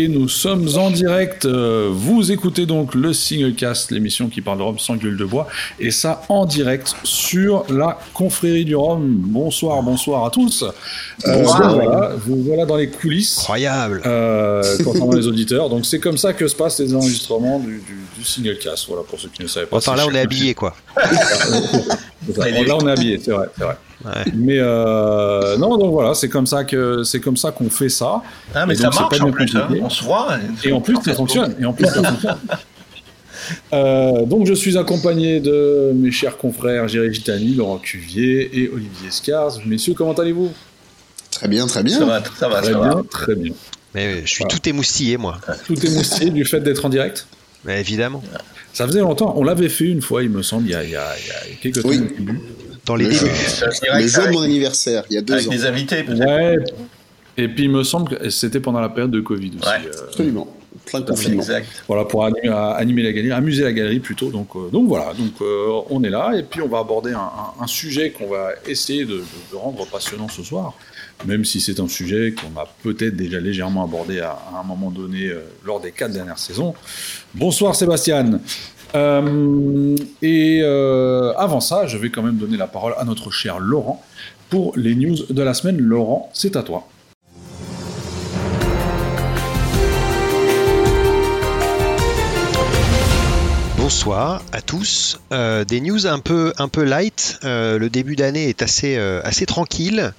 et nous sommes en direct. Euh, vous écoutez donc le Singlecast, l'émission qui parle de Rome sans gueule de bois, et ça en direct sur la confrérie du Rhum. Bonsoir, bonsoir à tous. Euh, voilà, vous voilà dans les coulisses. Incroyable. Euh, concernant les auditeurs. Donc c'est comme ça que se passent les enregistrements du, du, Singlecast. Voilà pour ceux qui ne savaient pas. Enfin là, on est habillé quoi. Là, on est habillé, c'est vrai, c'est vrai. Mais euh, non, donc voilà, c'est comme ça que c'est comme ça qu'on fait ça. Ah, mais ça marche en plus, hein. on se voit. Et en plus, ça fonctionne. Et en plus, ça fonctionne. Euh, donc je suis accompagné de mes chers confrères Géry Gitani, Laurent Cuvier et Olivier Scars. Messieurs, comment allez-vous? Très bien, très bien. Ça va, ça va, très bien, très bien. Mais je suis tout émoustillé, moi. Tout émoustillé du fait d'être en direct? Mais Évidemment. Ça faisait longtemps. On l'avait fait une fois, il me semble, il y a, il y a, quelques oui. Dans les débuts. Le jour de mon anniversaire, il y a deux Avec ans. des invités, peut-être. Ouais. Et puis il me semble que c'était pendant la période de Covid aussi. Ouais. euh, Absolument. Plein de confinement. Exact. voilà pour animer, animer la galerie, amuser la galerie plutôt. Donc, euh, donc voilà, donc euh, on est là et puis on va aborder un, un- un sujet qu'on va essayer de, de- de rendre passionnant ce soir, même si c'est un sujet qu'on a peut-être déjà légèrement abordé à, un moment donné euh, lors des quatre dernières saisons. Bonsoir Sébastien. Euh, et euh, avant ça, je vais quand même donner la parole à notre cher Laurent pour les news de la semaine. Laurent, c'est à toi. Bonsoir à tous. Euh, des news un peu, un peu light. Euh, le début d'année est assez, euh, assez tranquille.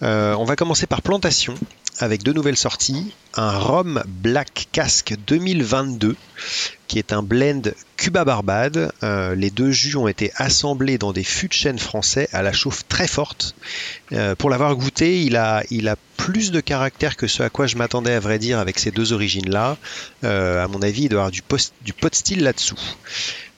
On va commencer par Plantation avec deux nouvelles sorties. Un Rhum Black Casque 2022 qui est un blend Cuba Barbade. Euh, les deux jus ont été assemblés dans des fûts de chêne français à la chauffe très forte. Euh, pour l'avoir goûté, il a, plus de caractère que ce à quoi je m'attendais à vrai dire avec ces deux origines-là. Euh, à mon avis, il doit avoir du, du pot style là-dessous.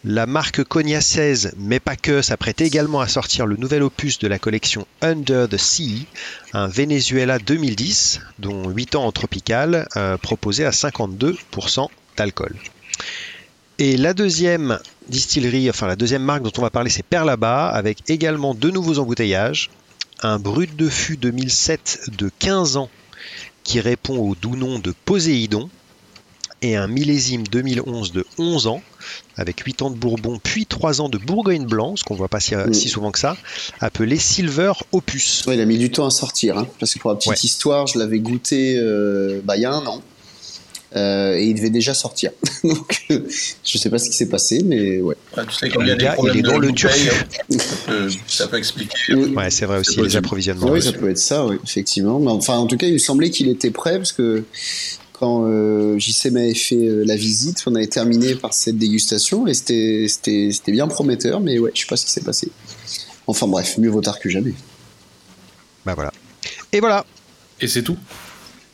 La marque Cogna 16, mais pas que, s'apprête également à sortir le nouvel opus de la collection Under the Sea, un Venezuela 2010, dont 8 ans en tropical, euh, proposé à 52% d'alcool. Et la deuxième distillerie, enfin la deuxième marque dont on va parler, c'est Perlaba, avec également deux nouveaux embouteillages. Un brut de fût 2007 de 15 ans qui répond au doux nom de Poséidon et un millésime 2011 de 11 ans avec 8 ans de Bourbon puis 3 ans de Bourgogne blanc, ce qu'on voit pas si, Mm. si souvent que ça, appelé Silver Opus. Ouais, il a mis du temps à sortir, hein, parce que pour la petite Ouais. histoire, je l'avais goûté euh, bah, il y a un an. Euh, et il devait déjà sortir. Donc, euh, je sais pas ce qui s'est passé, mais ouais. Ouais, tu sais, quand il y a Le des gars, problèmes il est dans de le turfu. ça peut, ça peut expliquer. Ouais, c'est vrai aussi, les possible. approvisionnements. oui, ça peut être ça, oui, effectivement. Mais enfin, en tout cas, il me semblait qu'il était prêt, parce que quand euh, JC m'avait fait euh, la visite, on avait terminé par cette dégustation, et c'était c'était- c'était bien prometteur, mais ouais, je sais pas ce qui s'est passé. Enfin bref, mieux vaut tard que jamais. Bah voilà. Et voilà. Et c'est tout.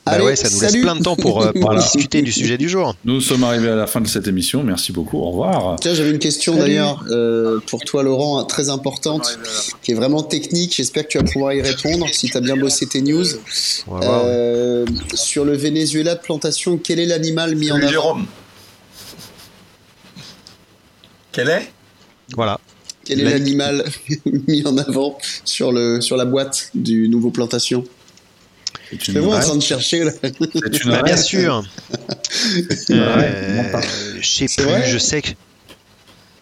Bah Allez, ouais, ça nous salut laisse plein de temps pour, euh, pour Voilà. discuter du sujet du jour. Nous sommes arrivés à la fin de cette émission. Merci beaucoup. Au revoir. Tiens, j'avais une question d'ailleurs euh, pour toi, Laurent, très importante, qui est vraiment technique. J'espère que tu vas pouvoir y répondre si tu as bien bossé tes news. Euh, sur le Venezuela de plantation, quel est l'animal mis en avant Jérôme. Quel est? Voilà. Quel est La- l'animal mis en avant sur, le, sur la boîte du nouveau plantation? C'est moi en vraie- train de chercher là. c'est une Bah, bien sûr. Euh, je sais plus, vrai je sais que.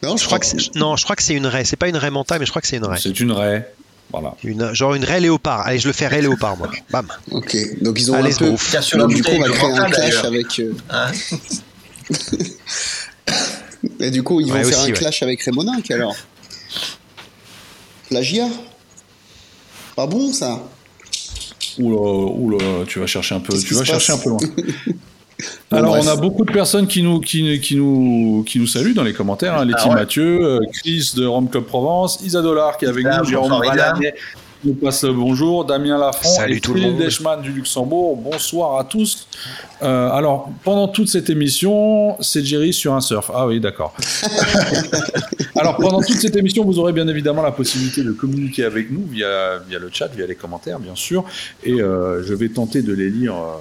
Non, Je crois que c'est- non, je crois que c'est une raie. C'est pas une raie mentale, mais je crois que c'est une raie. C'est une raie. Voilà. Une, genre une raie léopard. Allez, je le fais raie léopard, moi. Bam. Ok, donc ils ont Allez, un peu. Donc, du coup, on va créer un clash avec. euh, Hein Et du coup, ils vont faire un ouais. clash avec Rémoninck alors? Plagiat Pas bon ça Oula, oula, tu vas chercher un peu, tu vas chercher un peu loin. Alors, on a beaucoup de personnes qui nous, qui, qui nous, qui nous saluent dans les commentaires. Hein. Letty Ah ouais. Mathieu, euh, Chris de Rome Club Provence, Isa Dollar qui est avec Ah, nous, Jérôme qui nous passe le bonjour, Damien Lafont Salut et tout le Phil monde. Deschman du Luxembourg. Bonsoir à tous. Euh, alors, pendant toute cette émission, c'est Jerry sur un surf. Ah oui, d'accord. alors, pendant toute cette émission, vous aurez bien évidemment la possibilité de communiquer avec nous via, via le chat, via les commentaires, bien sûr. Et euh, je vais tenter de les lire. euh,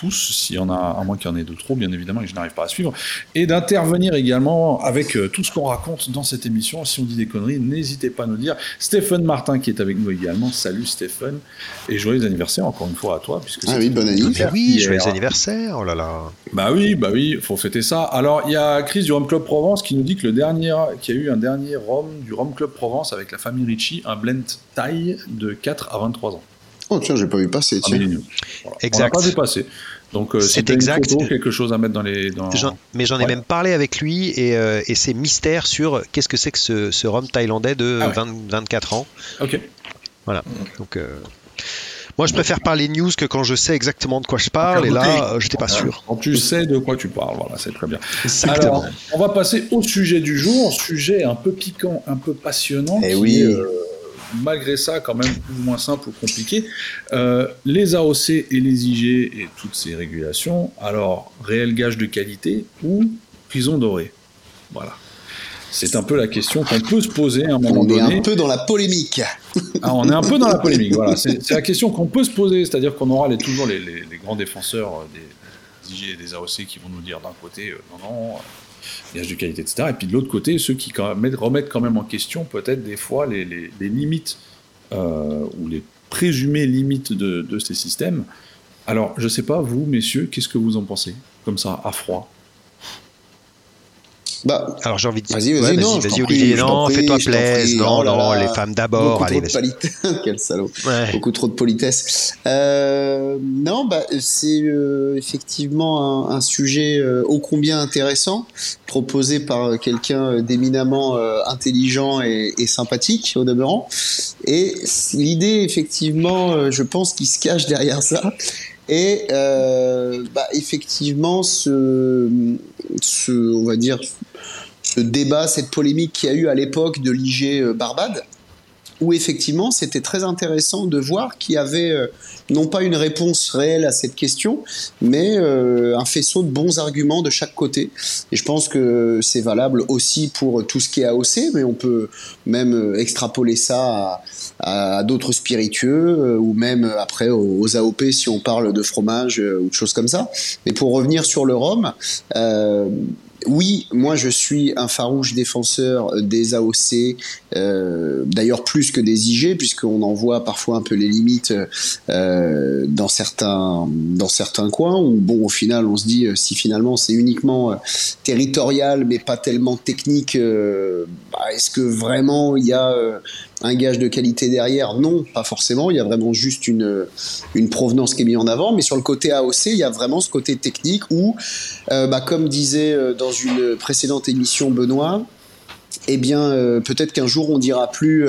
tous, s'il y en a, à moins qu'il y en ait de trop, bien évidemment, et que je n'arrive pas à suivre, et d'intervenir également avec euh, tout ce qu'on raconte dans cette émission. Si on dit des conneries, n'hésitez pas à nous dire. Stéphane Martin qui est avec nous également. Salut Stéphane, et joyeux anniversaire encore une fois à toi. Puisque ah oui, bon anniversaire. oui, joyeux anniversaire, oh là là. Bah oui, bah oui, faut fêter ça. Alors, il y a Chris du Rome Club Provence qui nous dit que le dernier, qu'il y a eu un dernier Rome du Rome Club Provence avec la famille Ricci, un blend taille de 4 à 23 ans. Oh tiens, j'ai pas vu passer. Tiens. Exact. On pas vu passer. Donc euh, c'est exact. Photo, quelque chose à mettre dans les. Dans... Mais j'en ai même parlé avec lui et, euh, et c'est mystère sur qu'est-ce que c'est que ce, ce rhum thaïlandais de 24 ah ans. Ok. Voilà. Donc. Euh, moi, je préfère parler news que quand je sais exactement de quoi je parle, et là, j'étais pas sûr. Quand tu sais de quoi tu parles, voilà, c'est très bien. Alors, on va passer au sujet du jour, sujet un peu piquant, un peu passionnant. Et eh oui malgré ça, quand même plus ou moins simple ou compliqué. Euh, les AOC et les IG et toutes ces régulations, alors réel gage de qualité ou prison dorée? Voilà. C'est un peu la question qu'on peut se poser à un moment donné. On est un peu dans la polémique. Ah, on est un peu dans la polémique, voilà. C'est la question qu'on peut se poser, c'est-à-dire qu'on aura les, toujours les, grands défenseurs des, IG et des AOC qui vont nous dire d'un côté, euh, non, non, gage de qualité, etc. Et puis de l'autre côté, ceux qui remettent quand même en question peut-être des fois les, limites euh, ou les présumées limites de, ces systèmes. Alors, je ne sais pas, vous, messieurs, qu'est-ce que vous en pensez Comme ça, à froid? Bah, Alors j'ai envie de dire. Vas-y, vas-y, vas vas Olivier. Non, fais-toi plaisir. Non, oh non, les femmes d'abord. Allez, trop de Quel salaud. Beaucoup trop de politesse. Euh, non, bah, c'est euh, effectivement un, sujet euh, ô combien intéressant, proposé par quelqu'un d'éminemment intelligent et, et, sympathique au demeurant. Et l'idée, effectivement, je pense qu'il se cache derrière ça, et euh, bah, effectivement, ce, ce, débat, cette polémique qu'il y a eu à l'époque de l'IG euh, Barbade, où effectivement c'était très intéressant de voir qu'il y avait euh, non pas une réponse réelle à cette question, mais euh, un faisceau de bons arguments de chaque côté. Et je pense que c'est valable aussi pour tout ce qui est AOC, mais on peut même euh, extrapoler ça à, d'autres spiritueux ou même après aux, AOP si on parle de fromage ou de choses comme ça. Mais pour revenir sur le rhum, oui, moi je suis un farouche défenseur des AOC, euh, d'ailleurs plus que des IG, puisqu'on en voit parfois un peu les limites euh, dans certains dans certains coins. Où bon, au final, on se dit euh, si finalement c'est uniquement territorial, mais pas tellement technique, bah, est-ce que vraiment il y a un gage de qualité derrière Non, pas forcément. Il y a vraiment juste une, une provenance qui est mise en avant. Mais sur le côté AOC, il y a vraiment ce côté technique où, euh, bah, comme disait euh, dans une précédente émission Benoît, eh bien, euh, peut-être qu'un jour on dira plus.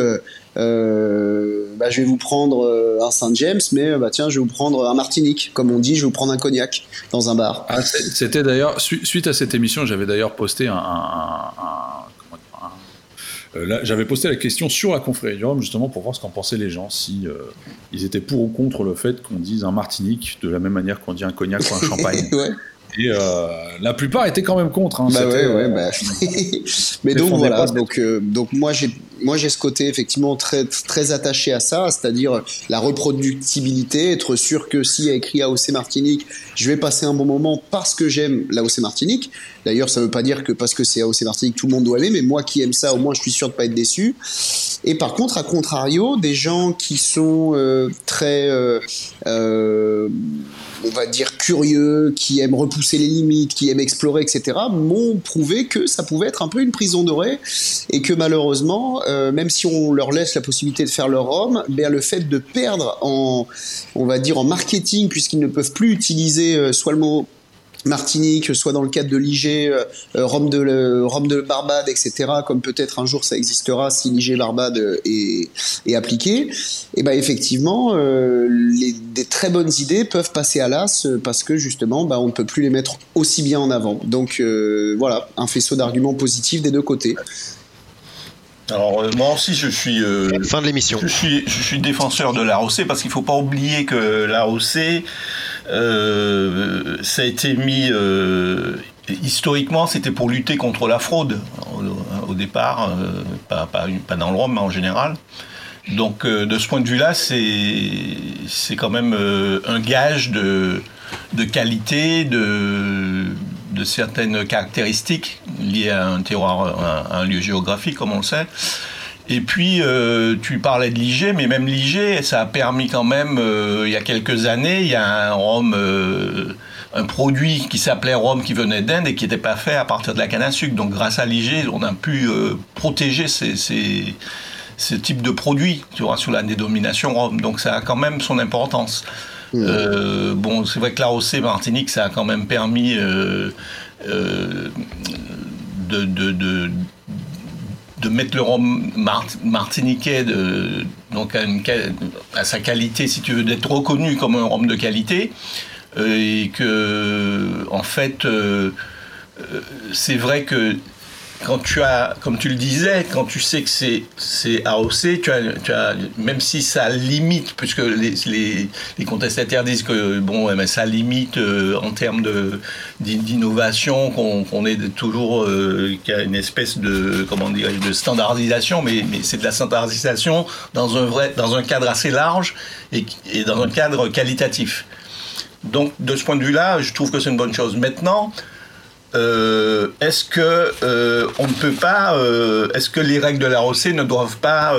bah, je vais vous prendre un Saint James, mais bah, tiens, je vais vous prendre un Martinique, comme on dit, je vais vous prendre un cognac dans un bar. Ah, c'était d'ailleurs suite à cette émission, j'avais d'ailleurs posté un, euh, j'avais posté la question sur la confrérie du Rhum, justement, pour voir ce qu'en pensaient les gens, si euh, ils étaient pour ou contre le fait qu'on dise un Martinique de la même manière qu'on dit un cognac ou un champagne. Et euh, la plupart étaient quand même contre. Hein, bah ouais, ouais, bah... Mais donc voilà, donc, donc moi j'ai moi j'ai ce côté effectivement très attaché à ça, c'est-à-dire la reproductibilité, être sûr que s'il y a écrit AOC Martinique, je vais passer un bon moment parce que j'aime l'AOC Martinique. D'ailleurs, ça ne veut pas dire que parce que c'est AOC Martinique, tout le monde doit aimer, mais moi qui aime ça, au moins je suis sûr de pas être déçu. Et par contre, à contrario, des gens qui sont euh, très euh, euh, on va dire curieux, qui aiment repousser les limites, qui aiment explorer, etc., m'ont prouvé que ça pouvait être un peu une prison dorée et que malheureusement, euh, même si on leur laisse la possibilité de faire leur homme, ben, le fait de perdre en, on va dire en marketing, puisqu'ils ne peuvent plus utiliser euh, soit le mot Martinique, soit dans le cadre de l'IG, euh, Rome, de, Rome de Barbade, etc., comme peut-être un jour ça existera si l'IG Barbade est, appliqué, et ben effectivement, des très bonnes idées peuvent passer à l'as parce que justement, ben, on ne peut plus les mettre aussi bien en avant. Donc voilà, un faisceau d'arguments positifs des deux côtés. Alors moi aussi je suis fin de l'émission. Je suis je suis défenseur de l'AOC parce qu'il ne faut pas oublier que l'AOC euh, ça a été mis euh, historiquement, c'était pour lutter contre la fraude au, départ, euh, pas, pas, dans le Rhum, mais en général. Donc de ce point de vue-là, c'est quand même un gage de, de qualité, de, de certaines caractéristiques liées à un terroir, un, lieu géographique, comme on le sait. Et puis, euh, tu parlais de l'IG, mais même l'IG, ça a permis quand même, euh, il y a quelques années, il y a un rhum, euh, un produit qui s'appelait rhum qui venait d'Inde et qui n'était pas fait à partir de la canne à sucre. Donc, grâce à l'IG, on a pu protéger ces, ces, ce type de produit, tu vois, sur la dénomination rhum. Donc, ça a quand même son importance. Mmh. bon, c'est vrai que l'AOC Martinique, ça a quand même permis de, de, de de mettre le rhum martiniquais donc à, sa qualité, si tu veux, d'être reconnu comme un rhum de qualité. Euh, et que, en fait, euh, euh, c'est vrai que quand tu as, comme tu le disais, quand tu sais que c'est, AOC, tu as, tu as, même si ça limite, puisque les, les, contestataires disent que bon, mais ça limite euh, en termes d'innovation, qu'on, qu'on est toujours, euh, qu'il y a une espèce de, comment dire, de standardisation, mais, mais c'est de la standardisation dans un, vrai, dans un cadre assez large et, et dans un cadre qualitatif. Donc, de ce point de vue-là, je trouve que c'est une bonne chose. Maintenant, euh, est-ce que euh, euh, est-ce que les règles de la ROC ne doivent pas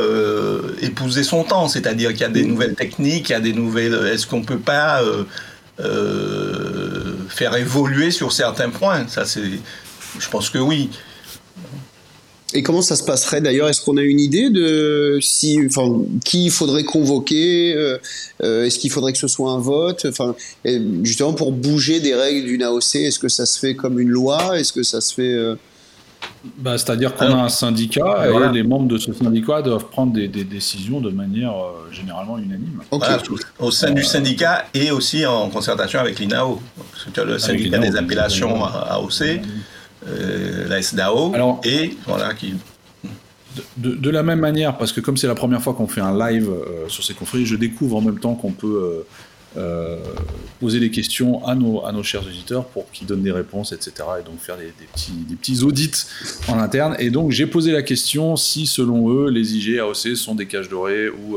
épouser son temps? C'est-à-dire qu'il y a des nouvelles techniques, des nouvelles. Est-ce qu'on ne peut pas faire évoluer sur certains points? Je pense que oui. Et comment ça se passerait d'ailleurs? Est-ce qu'on a une idée de si, enfin, qui il faudrait convoquer euh, euh, Est-ce qu'il faudrait que ce soit un vote? Enfin, justement pour bouger des règles d'une AOC, est-ce que ça se fait comme une loi? Est-ce que ça se fait euh? Bah, C'est-à-dire qu'on a un syndicat et les membres de ce syndicat doivent prendre des, décisions de manière généralement unanime. au sein du syndicat et aussi en concertation avec l'INAO. le syndicat des appellations AOC euh, la SDAO, Alors, et voilà qui. De, la même manière, parce que comme c'est la première fois qu'on fait un live euh, sur ces conflits, je découvre en même temps qu'on peut euh, poser des questions à nos, à nos chers auditeurs pour qu'ils donnent des réponses, etc. Et donc faire des, petits, des petits audits en interne. Et donc j'ai posé la question si selon eux les IG AOC sont des cages dorées ou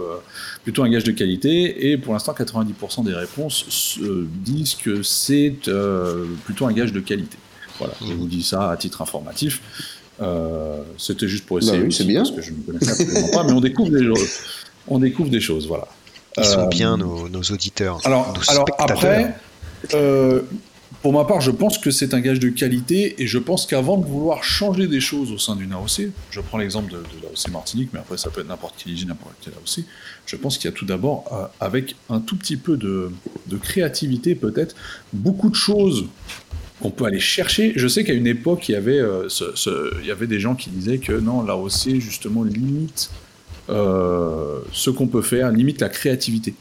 plutôt un gage de qualité. Et pour l'instant 90% des réponses disent que c'est plutôt un gage de qualité. Voilà, je vous dis ça à titre informatif. Euh, c'était juste pour essayer. Bah c'est bien. Parce que je ne connaissais absolument pas, mais on découvre des choses. On découvre des choses, voilà. Ils sont euh, bien nos, auditeurs. Alors, alors après, euh, pour ma part, je pense que c'est un gage de qualité et je pense qu'avant de vouloir changer des choses au sein d'une AOC, je prends l'exemple de, de l'AOC Martinique, mais après ça peut être n'importe quelle IG, n'importe quelle AOC, je pense qu'il y a tout d'abord, avec un tout petit peu de, de créativité peut-être, beaucoup de choses qu'on peut aller chercher. Je sais qu'à une époque, il y, avait, euh, il y avait des gens qui disaient que non, l'AOC, justement, limite euh, ce qu'on peut faire, limite la créativité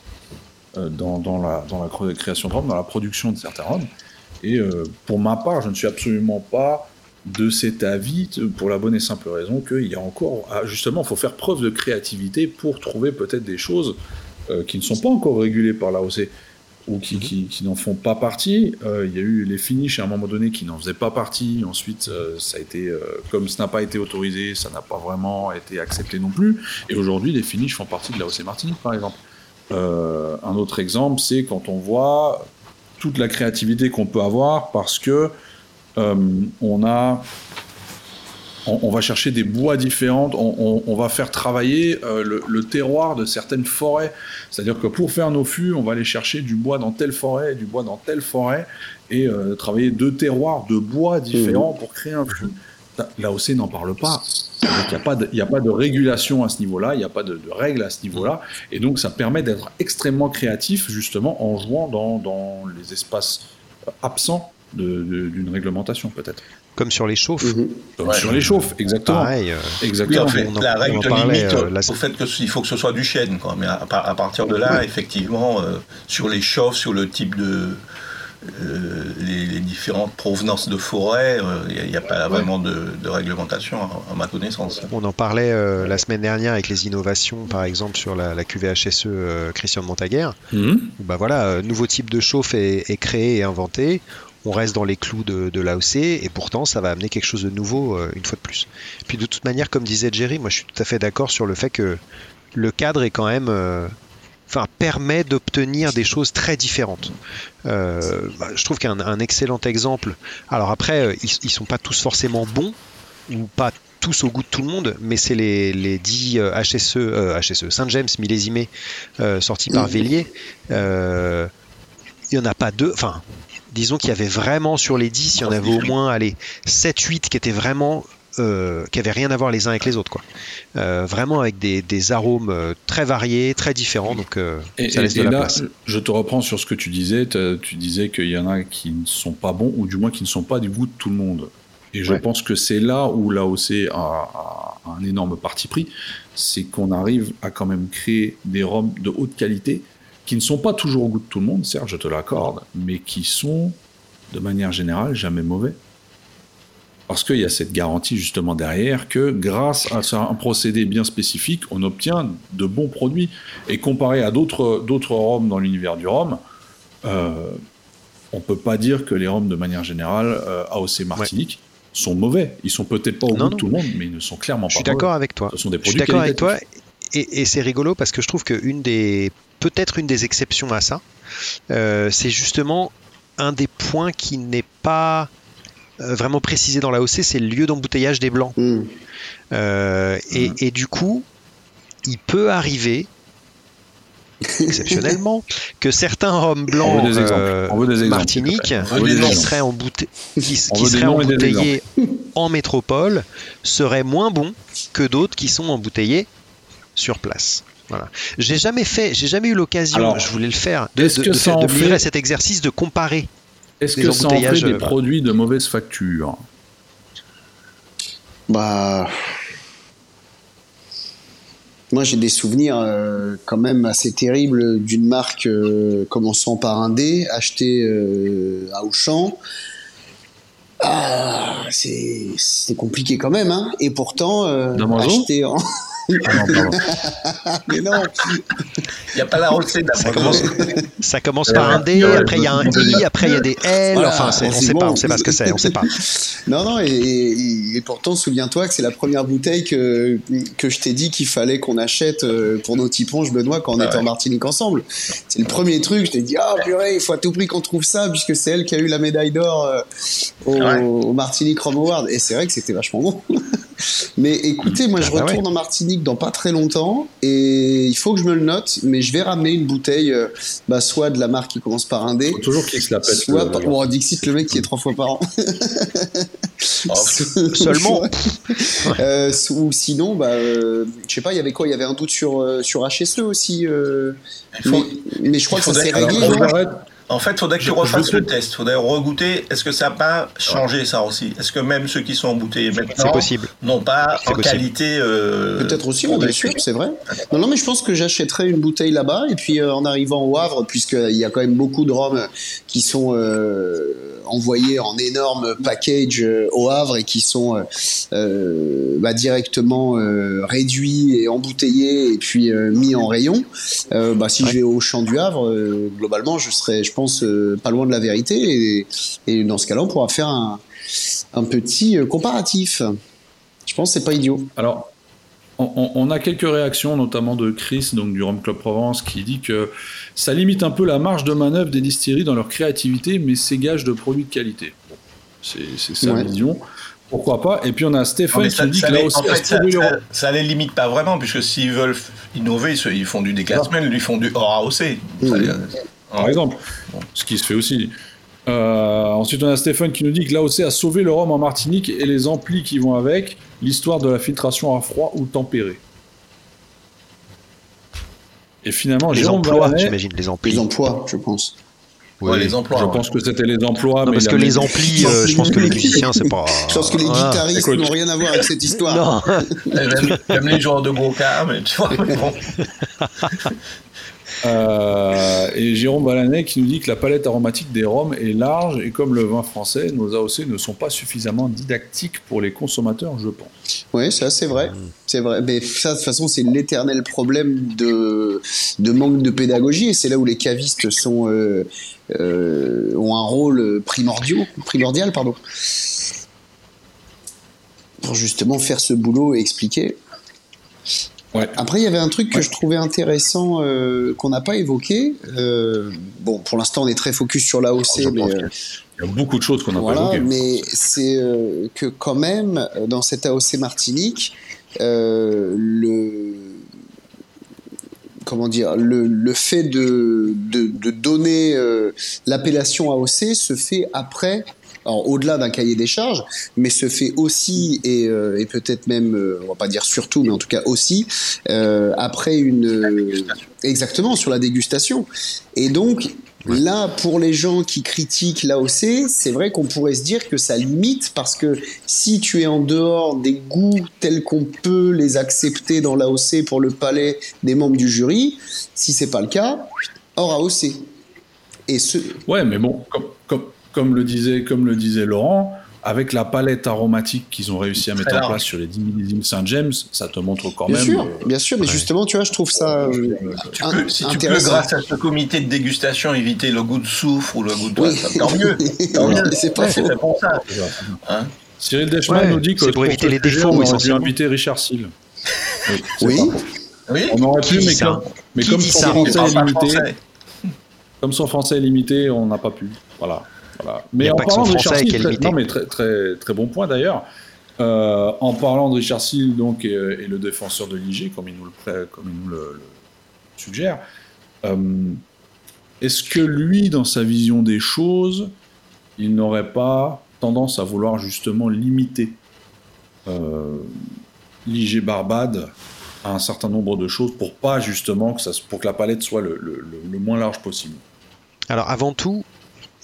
euh, dans, la, la création de robes, dans la production de certains robes. Et pour ma part, je ne suis absolument pas de cet avis pour la bonne et simple raison qu'il y a encore, ah, justement, il faut faire preuve de créativité pour trouver peut-être des choses qui ne sont pas encore régulées par l'AOC ou qui, qui, n'en font pas partie. Euh, il y a eu les finishes à un moment donné qui n'en faisaient pas partie. Ensuite, euh, ça a été, euh, comme ça n'a pas été autorisé, ça n'a pas vraiment été accepté non plus. Et aujourd'hui, les finishes font partie de la OC Martinique, par exemple. un autre exemple, c'est quand on voit toute la créativité qu'on peut avoir parce que on a on, va chercher des bois différents, on, va faire travailler euh, le, terroir de certaines forêts. C'est-à-dire que pour faire nos fûts, on va aller chercher du bois dans telle forêt, du bois dans telle forêt, et euh, travailler deux terroirs de bois différents mmh. pour créer un fût. L'AOC n'en parle pas. Il n'y a pas de régulation à ce niveau-là, il n'y a pas de, règles à ce niveau-là. Et donc, ça permet d'être extrêmement créatif, justement, en jouant dans, les espaces absents d'une réglementation, peut-être. Comme sur les chauffes. Mhm. sur les chauffes, exactement. Pareil, euh, exactement. la règle de limite euh, au fait qu'il faut que ce soit du chêne. Quoi. Mais à, partir de là, effectivement, euh, sur les chauffes, sur le type de. Les, différentes provenances de forêt, il n'y a, pas vraiment de, réglementation, à, ma connaissance. On en parlait la semaine dernière avec les innovations, par exemple, sur la, la QVHSE Christian Montaguer. Mhm. Bah voilà, nouveau type de chauffe est, est créé et inventé on reste dans les clous de, l'AOC et pourtant ça va amener quelque chose de nouveau euh, une fois de plus. puis de toute manière, comme disait Jerry, moi je suis tout à fait d'accord sur le fait que le cadre est quand même. Euh, enfin, permet d'obtenir des choses très différentes. Euh, bah, je trouve qu'un excellent exemple. Alors après, ils, ils sont pas tous forcément bons ou pas tous au goût de tout le monde, mais c'est les, les 10 HSE, HSE Saint James millésimés sortis par Vélier. il n'y en a pas deux. Enfin, disons qu'il y avait vraiment sur les 10, il y en avait au moins allez, 7-8 qui étaient vraiment euh, qui n'avaient rien à voir les uns avec les autres. Quoi. Euh, vraiment avec des, des, arômes euh, très variés, très différents. Donc, et, ça laisse de la là, place. Je te reprends sur ce que tu disais. Tu disais qu'il y en a qui ne sont pas bons, ou du moins qui ne sont pas du goût de tout le monde. Et je pense que c'est là où l'AOC a, a, un énorme parti pris. C'est qu'on arrive à quand même créer des rhums de haute qualité qui ne sont pas toujours au goût de tout le monde, certes, je te l'accorde, mais qui sont, de manière générale, jamais mauvais. Parce qu'il y a cette garantie justement derrière que grâce à un procédé bien spécifique, on obtient de bons produits. Et comparé à d'autres rhums dans l'univers du rhum, euh, on ne peut pas dire que les rhums de manière générale, euh, AOC Martinique, sont mauvais. Ils sont peut-être pas au goût de tout le monde, mais ils ne sont clairement pas Je suis d'accord avec toi. Ce sont des produits Je suis d'accord avec toi. Et, et c'est rigolo parce que je trouve qu'une des peut-être une des exceptions à ça, euh, c'est justement un des points qui n'est pas euh, vraiment précisé dans la OC, c'est le lieu d'embouteillage des blancs. Mm. Euh, et, Mm. et du coup, il peut arriver exceptionnellement que certains rhums On blancs euh, On veut des exemples, Martinique s'il te plaît. On veut des qui seraient, qui, qui seraient embouteillés en métropole seraient moins bons que d'autres qui sont embouteillés sur place. Voilà. J'ai jamais fait, j'ai jamais eu l'occasion, je voulais le faire, de, de- que de faire- de fait- à cet exercice de comparer. Est-ce que ça en fait des euh, produits de mauvaise facture Bah. Moi, j'ai des souvenirs euh, quand même assez terribles d'une marque euh, commençant par un D, acheté euh, à Auchan. Ah, c'est compliqué quand même, hein. Et pourtant, euh, acheté en. Ah non. Mais non. Il n'y a pas la OC Ça commence, ça commence Ouais, par un D, ouais, après il y a un I, après il y a des L. Voilà, enfin, on c'est sait bon. pas, on sait pas ce que c'est, on sait pas. Non, non, et, et- et pourtant, souviens-toi que c'est la première bouteille que, que je t'ai dit qu'il fallait qu'on achète euh, pour nos tiponges, Benoît, quand on Ah était ouais. en Martinique ensemble. C'est le premier truc, je t'ai dit, ah purée, il faut à tout prix qu'on trouve ça, puisque c'est elle qui a eu la médaille d'or euh, au, Ouais. au Martinique Rome Award. Et c'est vrai que c'était vachement bon. mais écoutez, moi, je Ah bah retourne en Martinique dans pas très longtemps, et il faut que je me le note, mais je vais ramener une bouteille, euh, bah, soit de la marque qui commence par un D, Faut toujours qu'il se la pète. soit euh, par... Bon, Dixit, le mec qui est trois fois par an. Oh, Seulement. Euh, ou sinon, bah, euh, je sais pas, il y avait quoi? Il y avait un doute sur, euh, sur HSE aussi. euh, faut- mais, mais je crois que ça s'est réglé. En fait, il faudrait que Je- tu refasses le test. Il faudrait regoûter. Est-ce que ça n'a pas changé ça aussi? Est-ce que même ceux qui sont embouteillés C'est maintenant n'ont pas en possible. qualité euh, Peut-être aussi, bien progressé sûr, c'est vrai. Non, non, mais je pense que j'achèterai une bouteille là-bas et puis euh, en arrivant au Havre, puisqu'il y a quand même beaucoup de rhums qui sont euh, envoyés en énormes packages euh, au Havre et qui sont euh, euh, bah, directement euh, réduits et embouteillés et puis euh, mis en rayon. Euh, bah, si Ouais. je vais au champ du Havre, euh, globalement, je serai, je pense, euh, pas loin de la vérité et, et dans ce cas-là, on pourra faire un, un petit euh, comparatif. Je pense que c'est pas idiot. Alors, on, on- on a quelques réactions, notamment de Chris, donc du Rhum Club Provence, qui dit que ça limite un peu la marge de manœuvre des distilleries dans leur créativité, mais c'est gage de produits de qualité. Bon, c'est sa Ouais. vision. Pourquoi pas? Et puis on a Stéphane qui dit ça que là aussi, en fait, ça, ça- ça les limite pas vraiment, puisque s'ils veulent innover, ils, font du déclassement, ils font du hors AOC. Euh, par exemple, ce qui se fait aussi. Euh, ensuite, on a Stéphane qui nous dit que l'AOC a sauvé le rhum en Martinique et les amplis qui vont avec, l'histoire de la filtration à froid ou tempéré. Et finalement, Les Jérôme emplois, j'imagine, les amplis. Les emplois, je pense. ouais, les emplois. Je ouais. pense que c'était les emplois. Non, mais parce que les amplis, euh, je pense que les musiciens, c'est pas. Je pense que les Voilà. guitaristes écoute. n'ont rien à voir avec cette histoire. Non, Même, même les joueurs de Boca, mais tu vois. bon. Euh, et Jérôme Ballanet qui nous dit que la palette aromatique des rhums est large et comme le vin français, nos AOC ne sont pas suffisamment didactiques pour les consommateurs, je pense. Oui, ça c'est vrai. C'est vrai. Mais ça, de toute façon, c'est l'éternel problème de, de manque de pédagogie. Et c'est là où les cavistes sont, euh, euh, ont un rôle primordial, primordial pardon, pour justement faire ce boulot et expliquer. Après, il y avait un truc que je trouvais intéressant euh, qu'on n'a pas évoqué. Euh, bon, pour l'instant, on est très focus sur l'AOC, Je mais euh, Il y a beaucoup de choses qu'on n'a voilà, pas évoquées. mais c'est que quand même dans cette AOC Martinique, le comment dire, le, le fait de, de, de donner l'appellation AOC se fait après. Alors, au-delà d'un cahier des charges, mais se fait aussi, et, euh, et peut-être même, euh, on va pas dire surtout, mais en tout cas aussi, euh, après une... exactement, sur la dégustation. Et donc, Là, pour les gens qui critiquent l'AOC, c'est vrai qu'on pourrait se dire que ça limite parce que si tu es en dehors des goûts tels qu'on peut les accepter dans l'AOC pour le palais des membres du jury, si c'est pas le cas, hors AOC. Et ce, Ouais, mais bon, comme, comme, le disait, comme le disait Laurent, avec la palette aromatique qu'ils ont réussi à mettre en place sur les 10 millésimes Saint James, ça te montre quand bien même. sûr, euh, bien sûr, mais ouais. justement, tu vois, je trouve ça euh, Tu in- peux, si tu peux, grâce à ce comité de dégustation, éviter le goût de soufre ou le goût de Oui. ça, tant mieux. Tant mieux. C'est pas pour ça. Hein Cyril Deschman Ouais, nous dit que pour éviter les défauts, on aurait dû inviter Richard Seal. Oui. On aurait pu, mais comme, mais comme son français est limité, comme son français est limité, on n'a pas pu. Voilà. Voilà. Mais en parlant de Richard qui Seal, est très- non mais très très très bon point d'ailleurs. Euh, en parlant de Richard Seal donc et, et le défenseur de l'IG comme il nous le pré- comme il nous le, le suggère. euh, Est-ce que lui, dans sa vision des choses, il n'aurait pas tendance à vouloir justement limiter euh, l'IG Barbade à un certain nombre de choses pour pas justement que ça, pour que la palette soit le, le- le- le moins large possible? Alors avant tout,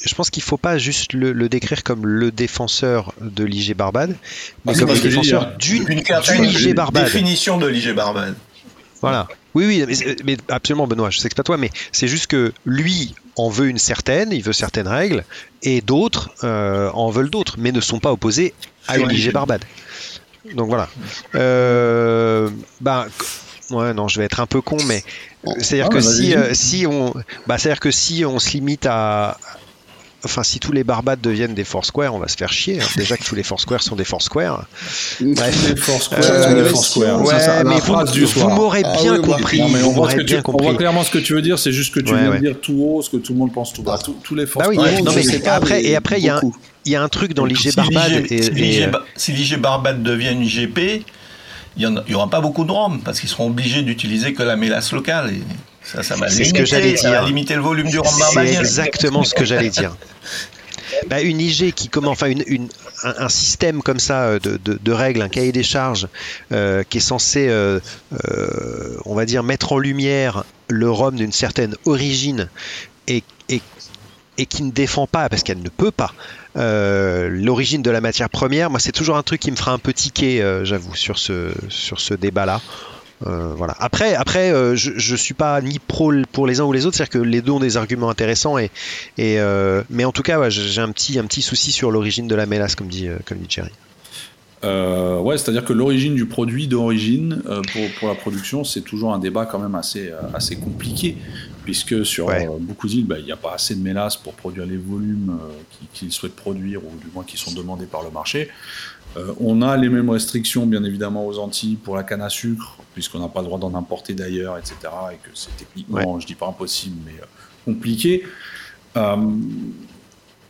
je pense qu'il faut pas juste le, le décrire comme le défenseur de l'IG Barbade, mais Ah, comme le défenseur d'une IG Barbade. Définition de l'IG Barbade. Voilà. Oui, oui, mais, absolument, Benoît, je sais que c'est pas toi, mais c'est juste que lui en veut une certaine, il veut certaines règles, et d'autres euh, en veulent d'autres, mais ne sont pas opposés à une IG. Barbade. Donc voilà. Euh, bah, ouais, non, je vais être un peu con, mais c'est-à-dire Ah, que si, euh, si on, bah, c'est-à-dire que si on se limite à, enfin, si tous les Barbades deviennent des Foursquare, on va se faire chier. hein. Déjà que tous les Foursquare sont des Foursquare. Bref. Les Foursquare, Euh, les Foursquare. Ouais, Ça, mais vous, du vous m'aurez Ah bien oui, bah, compris. Non, mais on voit, tu, on voit clairement ce que tu veux dire, c'est juste que tu Ouais, viens ouais. de dire tout haut ce que tout le monde pense tout bas. Ah. Tous- les Bah oui, Foursquare. non, mais pas, après- mais et après, il y a un- beaucoup. Il y a un truc dans l'IG Si Barbade si l'IG euh, si Barbade devient une IGP, il n'y aura pas beaucoup de rhum parce qu'ils seront obligés d'utiliser que la mélasse locale. Et ça, ce que j'allais dire. limiter le volume du rhum c'est exactement ce que j'allais dire. Bah, une IG qui commence, enfin une, une- un, un système comme ça euh, de, de- de règles, un cahier des charges euh, qui est censé, euh, euh, on va dire, mettre en lumière le rhum d'une certaine origine et, et, et qui ne défend pas, parce qu'elle ne peut pas, l'origine de la matière première, moi c'est toujours un truc qui me fera un peu tiquer, j'avoue, sur ce, sur ce débat-là. Euh, voilà. Après, après euh, je, je suis pas ni pro pour les uns ou les autres, c'est-à-dire que les deux ont des arguments intéressants et, et euh, mais en tout cas, ouais, j'ai un petit un petit souci sur l'origine de la mélasse, comme dit comme dit. Euh, ouais, c'est-à-dire que l'origine du produit d'origine pour, pour la production, c'est toujours un débat quand même assez, assez compliqué, puisque sur Ouais. beaucoup d'îles, bah, il n'y a pas assez de mélasse pour produire les volumes qu'ils souhaitent produire, ou du moins qui sont demandés par le marché. Euh, on a les mêmes restrictions, bien évidemment, aux Antilles pour la canne à sucre, puisqu'on n'a pas le droit d'en importer d'ailleurs, etc., et que c'est techniquement, je dis pas impossible, mais euh, compliqué. Euh,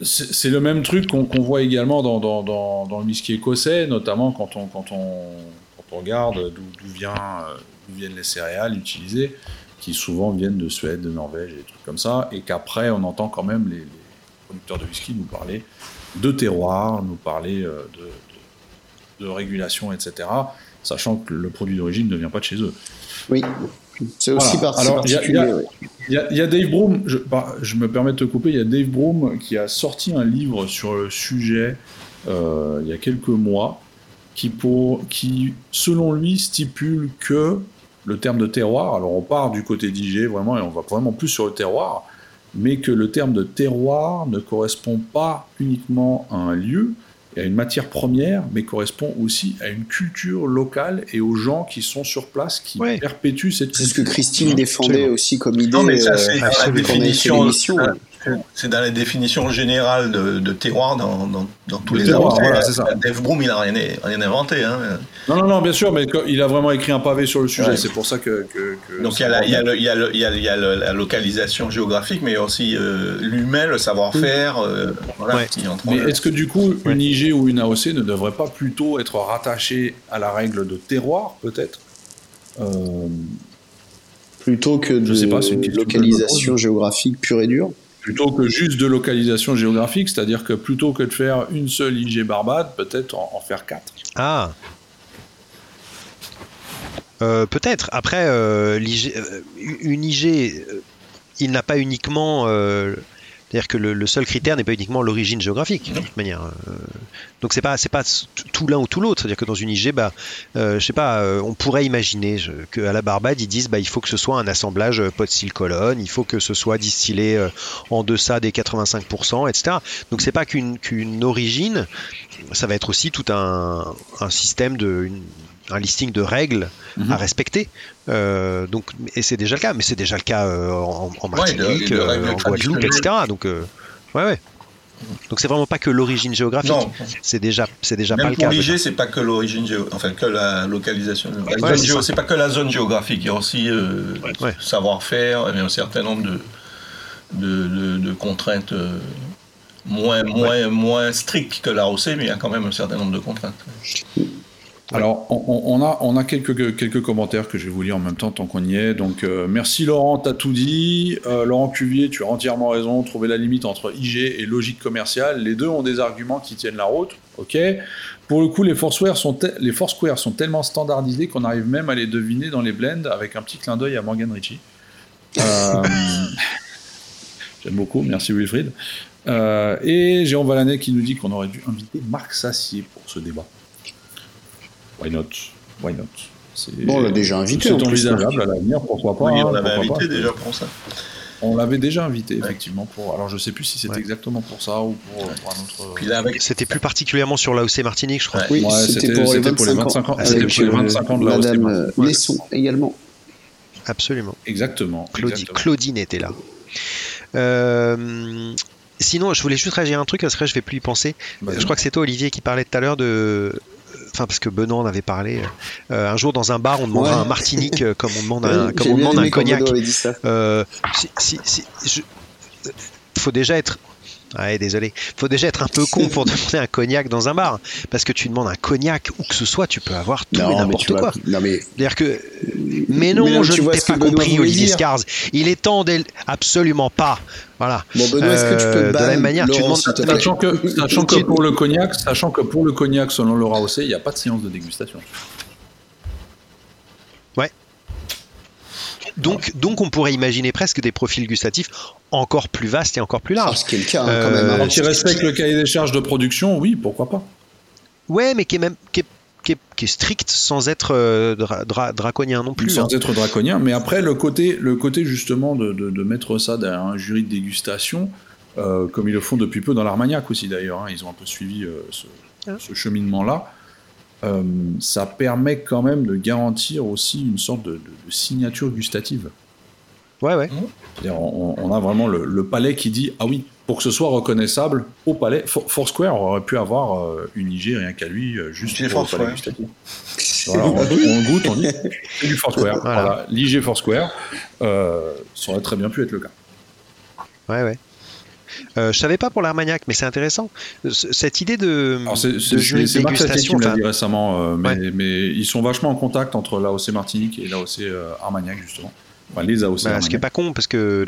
c'est le même truc qu'on voit également dans, dans, dans, dans le whisky écossais, notamment quand on, quand on, quand on regarde d'où vient, viennent les céréales utilisées, qui souvent viennent de Suède, de Norvège, et des trucs comme ça, et qu'après on entend quand même les, les producteurs de whisky nous parler de terroir, nous parler de, de, régulation, etc., sachant que le produit d'origine ne vient pas de chez eux. Oui, c'est aussi Voilà. par- Alors, il y a- y y, y Dave Broom, je, bah, je me permets de te couper, il y a Dave Broom qui a sorti un livre sur le sujet euh, il y a quelques mois, qui, pour, qui, selon lui, stipule que le terme de terroir, alors on part du côté d'IG vraiment, et on va vraiment plus sur le terroir, mais que le terme de terroir ne correspond pas uniquement à un lieu et à une matière première, mais correspond aussi à une culture locale et aux gens qui sont sur place, qui Ouais. perpétuent cette C'est ce que culture. Christine défendait aussi comme idée. Non, mais ça, euh, c'est la définition. C'est dans la définition générale de, terroir dans, dans, tous les terroir, voilà, c'est ça. Dave Broom, il n'a rien, rien, inventé. Hein. Non, non, non, bien sûr, mais il a vraiment écrit un pavé sur le sujet. C'est pour ça que. Donc il y, a il, y a la, localisation géographique, mais aussi euh, l'humain, le savoir-faire. Euh, voilà, mais est-ce que du coup, une IG ou une AOC ne devrait pas plutôt être rattachée à la règle de terroir, peut-être? Euh, Plutôt que de sais pas, une localisation géographique pure et dure Plutôt que juste de localisation géographique, c'est-à-dire que plutôt que de faire une seule IG Barbade, peut-être en, faire quatre. Ah euh, Peut-être. Après, euh, une IG, il n'a pas uniquement c'est-à-dire que le, seul critère n'est pas uniquement l'origine géographique, de toute manière. Euh. donc c'est pas c'est pas tout l'un ou tout l'autre. C'est-à-dire que dans une IG, bah, euh, je sais pas, euh, on pourrait imaginer qu'à la Barbade ils disent bah il faut que ce soit un assemblage pot style colonne, il faut que ce soit distillé en deçà des 85%, etc. Donc c'est pas qu'une qu'une origine, ça va être aussi tout un, un système de un listing de règles à mhm. respecter. Euh, donc, et c'est déjà le cas, mais c'est déjà le cas euh, en, Martinique, euh, en Guadeloupe, etc. Donc, ouais, ouais. Donc c'est vraiment pas que l'origine géographique. C'est déjà, c'est déjà pas le cas. Pour l'IG, c'est pas que l'origine enfin que la localisation. c'est pas que la zone géographique. Il y a aussi savoir-faire et un certain nombre de de, de, contraintes moins moins moins strictes que l'AOC, mais il y a quand même un certain nombre de contraintes. Alors, on, a, quelques, commentaires que je vais vous lire en même temps tant qu'on y est. Donc, euh, merci Laurent, t'as tout dit. Euh, Laurent Cuvier, tu as entièrement raison. Trouver la limite entre IG et logique commerciale. Les deux ont des arguments qui tiennent la route. Ok. Pour le coup, les Foursquare sont, sont tellement standardisés qu'on arrive même à les deviner dans les blends avec un petit clin d'œil à Morgan Ritchie. Euh, j'aime beaucoup. Merci Wilfried. et Jérôme Valanet qui nous dit qu'on aurait dû inviter Marc Sassier pour ce débat. Why not? Why not? Bon, on l'a déjà invité. C'est envisageable à l'avenir, pourquoi pas. Oui, on l'avait invité déjà pour ça. On l'avait déjà invité, effectivement. Pour... Alors, je sais plus si c'était exactement pour ça ou pour, un autre. C'était plus particulièrement sur l'AOC Martinique, je crois. Oui, c'était pour, les 25 ans. C'était pour les 25 ans de l'AOC Madame Lesson également. Absolument. Exactement. Claudine était là. Euh, sinon, je voulais juste réagir à un truc, parce que je vais plus y penser. Je crois que c'est toi, Olivier, qui parlait tout à l'heure de enfin parce que Benoît en avait parlé. Euh, un jour dans un bar, on demandera un Martinique euh, comme on demande un, comme on demande un cognac. Euh, si, si, si, faut déjà être Ouais, désolé. Faut déjà être un peu con pour demander un cognac dans un bar. Parce que tu demandes un cognac où que ce soit, tu peux avoir tout et n'importe quoi. Non, mais... dire que. Mais non, je ne t'ai pas compris, Olivier Scars. Il est temps d'elle. Absolument pas. Voilà. Bon, Benoît, est-ce que tu peux euh, De la même manière, tu demandes. Sachant que, sachant que pour le cognac, sachant que pour le cognac, selon Laura Rossé, il n'y a pas de séance de dégustation. Donc, donc on pourrait imaginer presque des profils gustatifs encore plus vastes et encore plus larges. Ce qui est le cas, hein, quand même. Hein. Euh, qui respecte le cahier des charges de production, oui, pourquoi pas. Ouais, mais qui est même qui est, strict sans être euh, draconien non plus. Sans hein. être draconien, mais après le côté, le côté justement de, mettre ça dans un jury de dégustation, euh, comme ils le font depuis peu dans l'Armagnac aussi d'ailleurs, ils ont un peu suivi ce, ah. ce cheminement-là. Euh, ça permet quand même de garantir aussi une sorte de, signature gustative. Ouais, ouais. On, a vraiment le, palais qui dit ah oui, pour que ce soit reconnaissable au palais, Foursquare aurait pu avoir euh, une IG rien qu'à lui, euh, juste pour le palais gustatif. on, goûte, on dit c'est du Foursquare. Voilà. L'IG Foursquare, ça aurait très bien pu être le cas. Ouais, ouais. Euh, je savais pas pour l'Armagnac, mais c'est intéressant. Cette idée de, c'est, de dégustation. qui l'a dit récemment, euh, mais, ils sont vachement en contact entre l'AOC Martinique et l'AOC euh, Armagnac, justement. Enfin, les AOC bah, Ce qui est pas con, parce que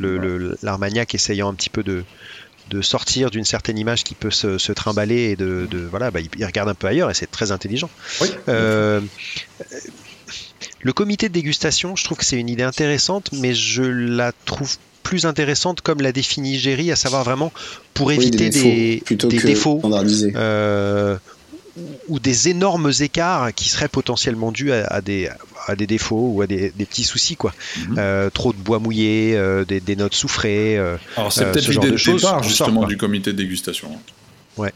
l'Armagnac essayant un petit peu de, de sortir d'une certaine image qui peut se, trimballer et de, voilà, bah, il, regarde un peu ailleurs et c'est très intelligent. Euh, le comité de dégustation, je trouve que c'est une idée intéressante, mais je la trouve plus intéressante comme l'a défini Géry, à savoir vraiment pour éviter des défauts, euh, ou des énormes écarts qui seraient potentiellement dus à, des, à des défauts ou à des, petits soucis quoi. Mhm. Euh, trop de bois mouillé, euh, des, notes soufrées. Alors c'est peut-être l'idée de, de départ justement du comité de dégustation. Ouais.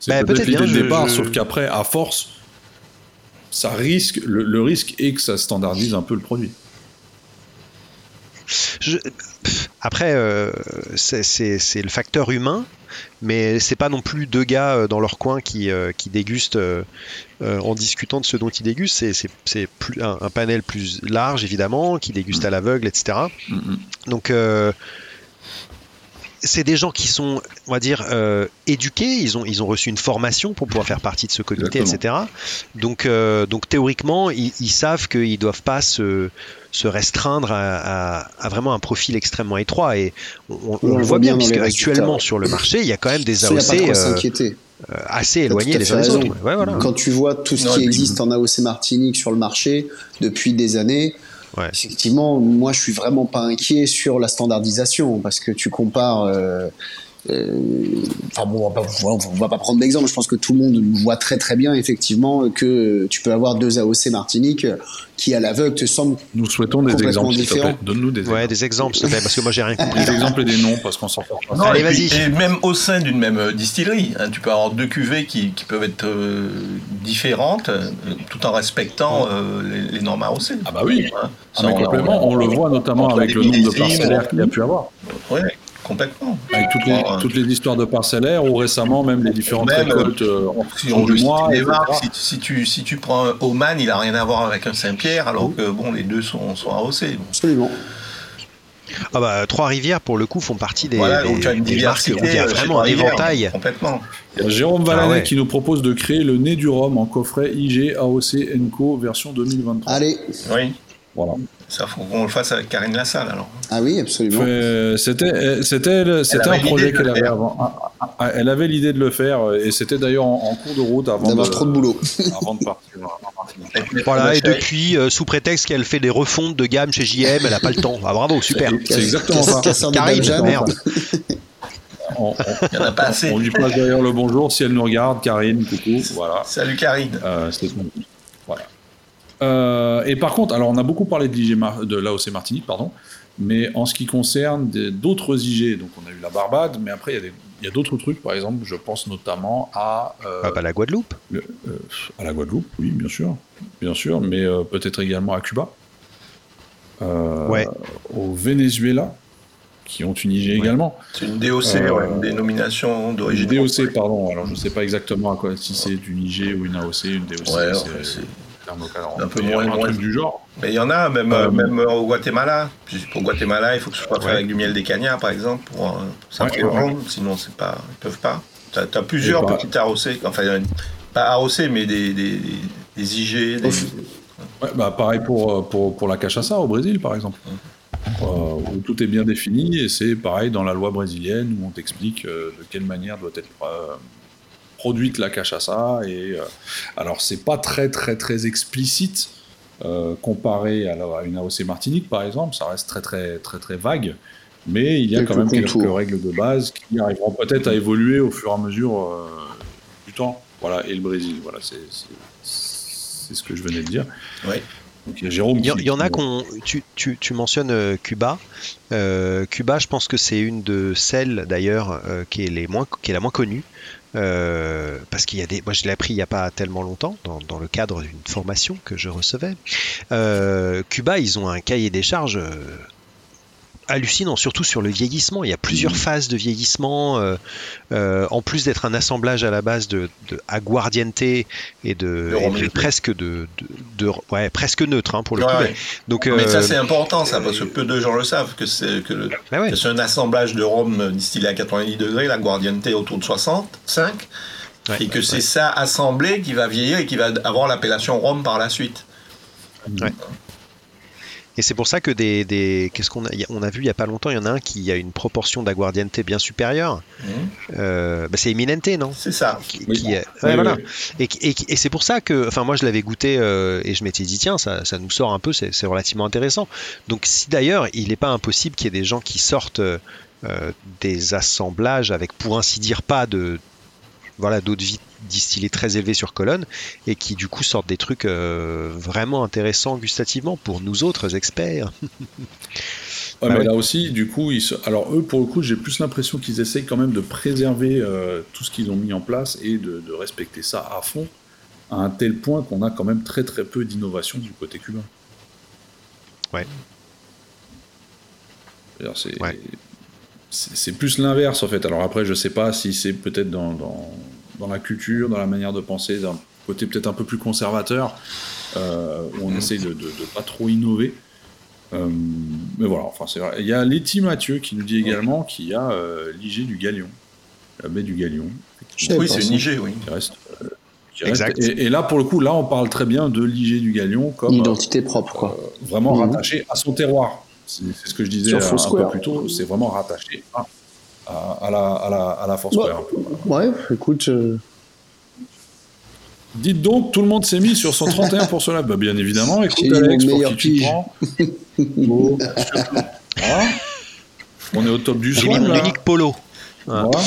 C'est bah, peut-être l'idée de départ, sauf qu'après, à force, ça risque, le, risque est que ça standardise un peu le produit. Je, après, euh, c'est le facteur humain, mais c'est pas non plus deux gars euh, dans leur coin qui, euh, qui dégustent en discutant de ce dont ils dégustent. C'est un, un, panel plus large, évidemment, qui déguste à l'aveugle, etc. Mm-hmm. Donc, c'est des gens qui sont, on va dire, euh, éduqués. Ils ont, ils ont reçu une formation pour pouvoir faire partie de ce comité, etc. Donc, euh, donc théoriquement, ils, savent qu'ils ne doivent pas se, se restreindre à, vraiment un profil extrêmement étroit. Et on, le voit bien, puisque actuellement sur le marché, il y a quand même des AOC euh, assez éloignés les uns des autres. Quand tu vois tout ce qui existe en AOC Martinique sur le marché depuis des années, Effectivement, moi, je suis vraiment pas inquiet sur la standardisation parce que tu compares. Euh, enfin bon, on va, pas, va pas prendre d'exemple. Je pense que tout le monde voit très très bien effectivement que tu peux avoir deux AOC Martinique qui à l'aveugle te semblent. Nous souhaitons des exemples. Donne-nous des exemples. Ouais, des exemples, s'il te plaît, parce que moi j'ai rien compris. des exemples et des noms parce qu'on s'en sort pas. Allez, vas-y. Et même au sein d'une même euh, distillerie, hein, tu peux avoir deux cuvées qui, qui peuvent être différentes, tout en respectant les, normes AOC. Ah bah oui. Hein, ah, complètement. On, le voit notamment avec le nombre de parcellaires qu'il y a pu avoir. Ouais. Complètement. Avec toutes les, toutes les histoires de parcellaires ou récemment même les différentes récoltes euh, en du mois. Si, tu, si tu prends un Oman, il n'a rien à voir avec un Saint-Pierre, alors que bon, les deux sont, sont AOC. Absolument. Ah bah, Trois-Rivières, pour le coup, font partie des, voilà, donc des, des marques où il y a vraiment un éventail. Complètement. Il y a Jérôme Valanet ah qui nous propose de créer le nez du rhum en coffret IG AOC Enco version 2023. Allez. Oui. Voilà. Ça, faut qu'on le fasse avec Karine Lassalle alors. Ah oui, absolument. C'était, c'était, c'était un projet qu'elle avait avant. Ah, ah, ah, elle avait l'idée de le faire et c'était d'ailleurs en, cours de route avant de, trop de boulot. avant de partir. voilà, et depuis, euh, sous prétexte qu'elle fait des refontes de gamme chez JM, elle n'a pas le temps. Ah, bravo, super. C'est exactement ça. Karine, merde. On, on, a pas assez. on, lui passe d'ailleurs le bonjour si elle nous regarde, Karine, coucou, voilà. Salut Karine. Euh. Euh, et par contre, alors on a beaucoup parlé de, de l'AOC Martinique, pardon, mais en ce qui concerne d'autres IG, donc on a eu la Barbade, mais après il y a d'autres trucs, par exemple, je pense notamment à. Euh, ah, bah, la Guadeloupe euh, À la Guadeloupe, oui, bien sûr, bien sûr, mais peut-être également à Cuba. ouais. Au Venezuela, qui ont une IG également. C'est une DOC, une dénomination d'origine. DOC, pardon, alors je ne sais pas exactement à quoi, si c'est une IG ou une AOC, une DOC. Ouais, un peu moins, un truc du genre. Mais il y en a, même, euh, même au Guatemala. Pour Guatemala, il faut que ce soit fait avec du miel des cagnards, par exemple, pour, euh, ça ouais, sinon c'est pas, ils peuvent pas. Tu as, plusieurs petites AOC, enfin, pas AOC, mais des, des, des IG. Des... Ouais, bah, pareil pour, euh, pour, pour la cachaça au Brésil, par exemple. où tout est bien défini, et c'est pareil dans la loi brésilienne où on t'explique de quelle manière doit être produite la cachaça. Et, euh, alors, c'est pas très, très, très explicite euh, comparé à, une AOC Martinique, par exemple. Ça reste très, très, très, très vague. Mais il y a quand même quelques règles de base qui arriveront peut-être à évoluer au fur et à mesure euh, du temps. Voilà, et le Brésil, voilà, c'est ce que je venais de dire. Ouais. il y, Jérôme il y, en a qu'on. Tu, tu, tu, mentionnes Cuba. Cuba, je pense que c'est une de celles d'ailleurs qui, est les moins, qui est la moins connue. Euh, parce qu'il y a des, moi je l'ai appris il n'y a pas tellement longtemps dans, le cadre d'une formation que je recevais. Euh, Cuba, ils ont un cahier des charges euh, hallucinant, surtout sur le vieillissement. Il y a plusieurs mmh. phases de vieillissement, euh, euh, en plus d'être un assemblage à la base de, de aguardiente et de, presque de, de, ouais, presque neutre hein, pour le coup. Donc, mais ça euh, c'est important ça parce que peu de gens le savent que c'est que, bah c'est un assemblage de rhum distillé à 90 degrés, l'aguardiente autour de 65. et que c'est ça assemblé qui va vieillir et qui va avoir l'appellation rhum par la suite. Ouais. Et c'est pour ça que des, qu'est-ce qu'on a, on a vu il y a pas longtemps, il y en a un qui a une proportion d'aguardiente bien supérieure. Mmh. Euh, bah, c'est Eminente, non? C'est ça. Et, c'est pour ça que, enfin moi je l'avais goûté euh, et je m'étais dit tiens ça, ça, nous sort un peu, c'est, relativement intéressant. Donc si d'ailleurs il n'est pas impossible qu'il y ait des gens qui sortent euh, des assemblages avec pour ainsi dire pas de voilà d'eau de vie distillés très élevés sur colonne et qui du coup sortent des trucs euh, vraiment intéressants gustativement pour nous autres experts. Ouais, bah mais là aussi, du coup, ils alors eux, pour le coup, j'ai plus l'impression qu'ils essayent quand même de préserver euh, tout ce qu'ils ont mis en place et de, respecter ça à fond, à un tel point qu'on a quand même très très peu d'innovation du côté cubain. Ouais. C'est ouais. plus l'inverse en fait. Alors après, je sais pas si c'est peut-être dans, dans, dans, la culture, dans la manière de penser, d'un côté peut-être un peu plus conservateur, euh, où on essaye de, de, pas trop innover. Euh, mais voilà, enfin c'est vrai. Il y a Letty Mathieu qui nous dit également qu'il y a euh, l'IG du Galion, la baie du Galion. Oui, c'est une IG, oui. Qui reste, euh, reste et, et, là, pour le coup, là, on parle très bien de l'IG du Galion comme une identité propre, quoi. Euh, vraiment mmh. rattachée à son terroir. C'est ce que je disais un, un peu plus tôt. C'est vraiment rattaché à, à, à, la, à, la, à la Force ouais, ouais, écoute. Euh... Dites donc, tout le monde s'est mis sur son 31 pour cela. Bah, bien évidemment. Écoute, Alex, pour qui tu prends. bon. voilà. On est au top du soin. J'ai l'unique polo. Voilà.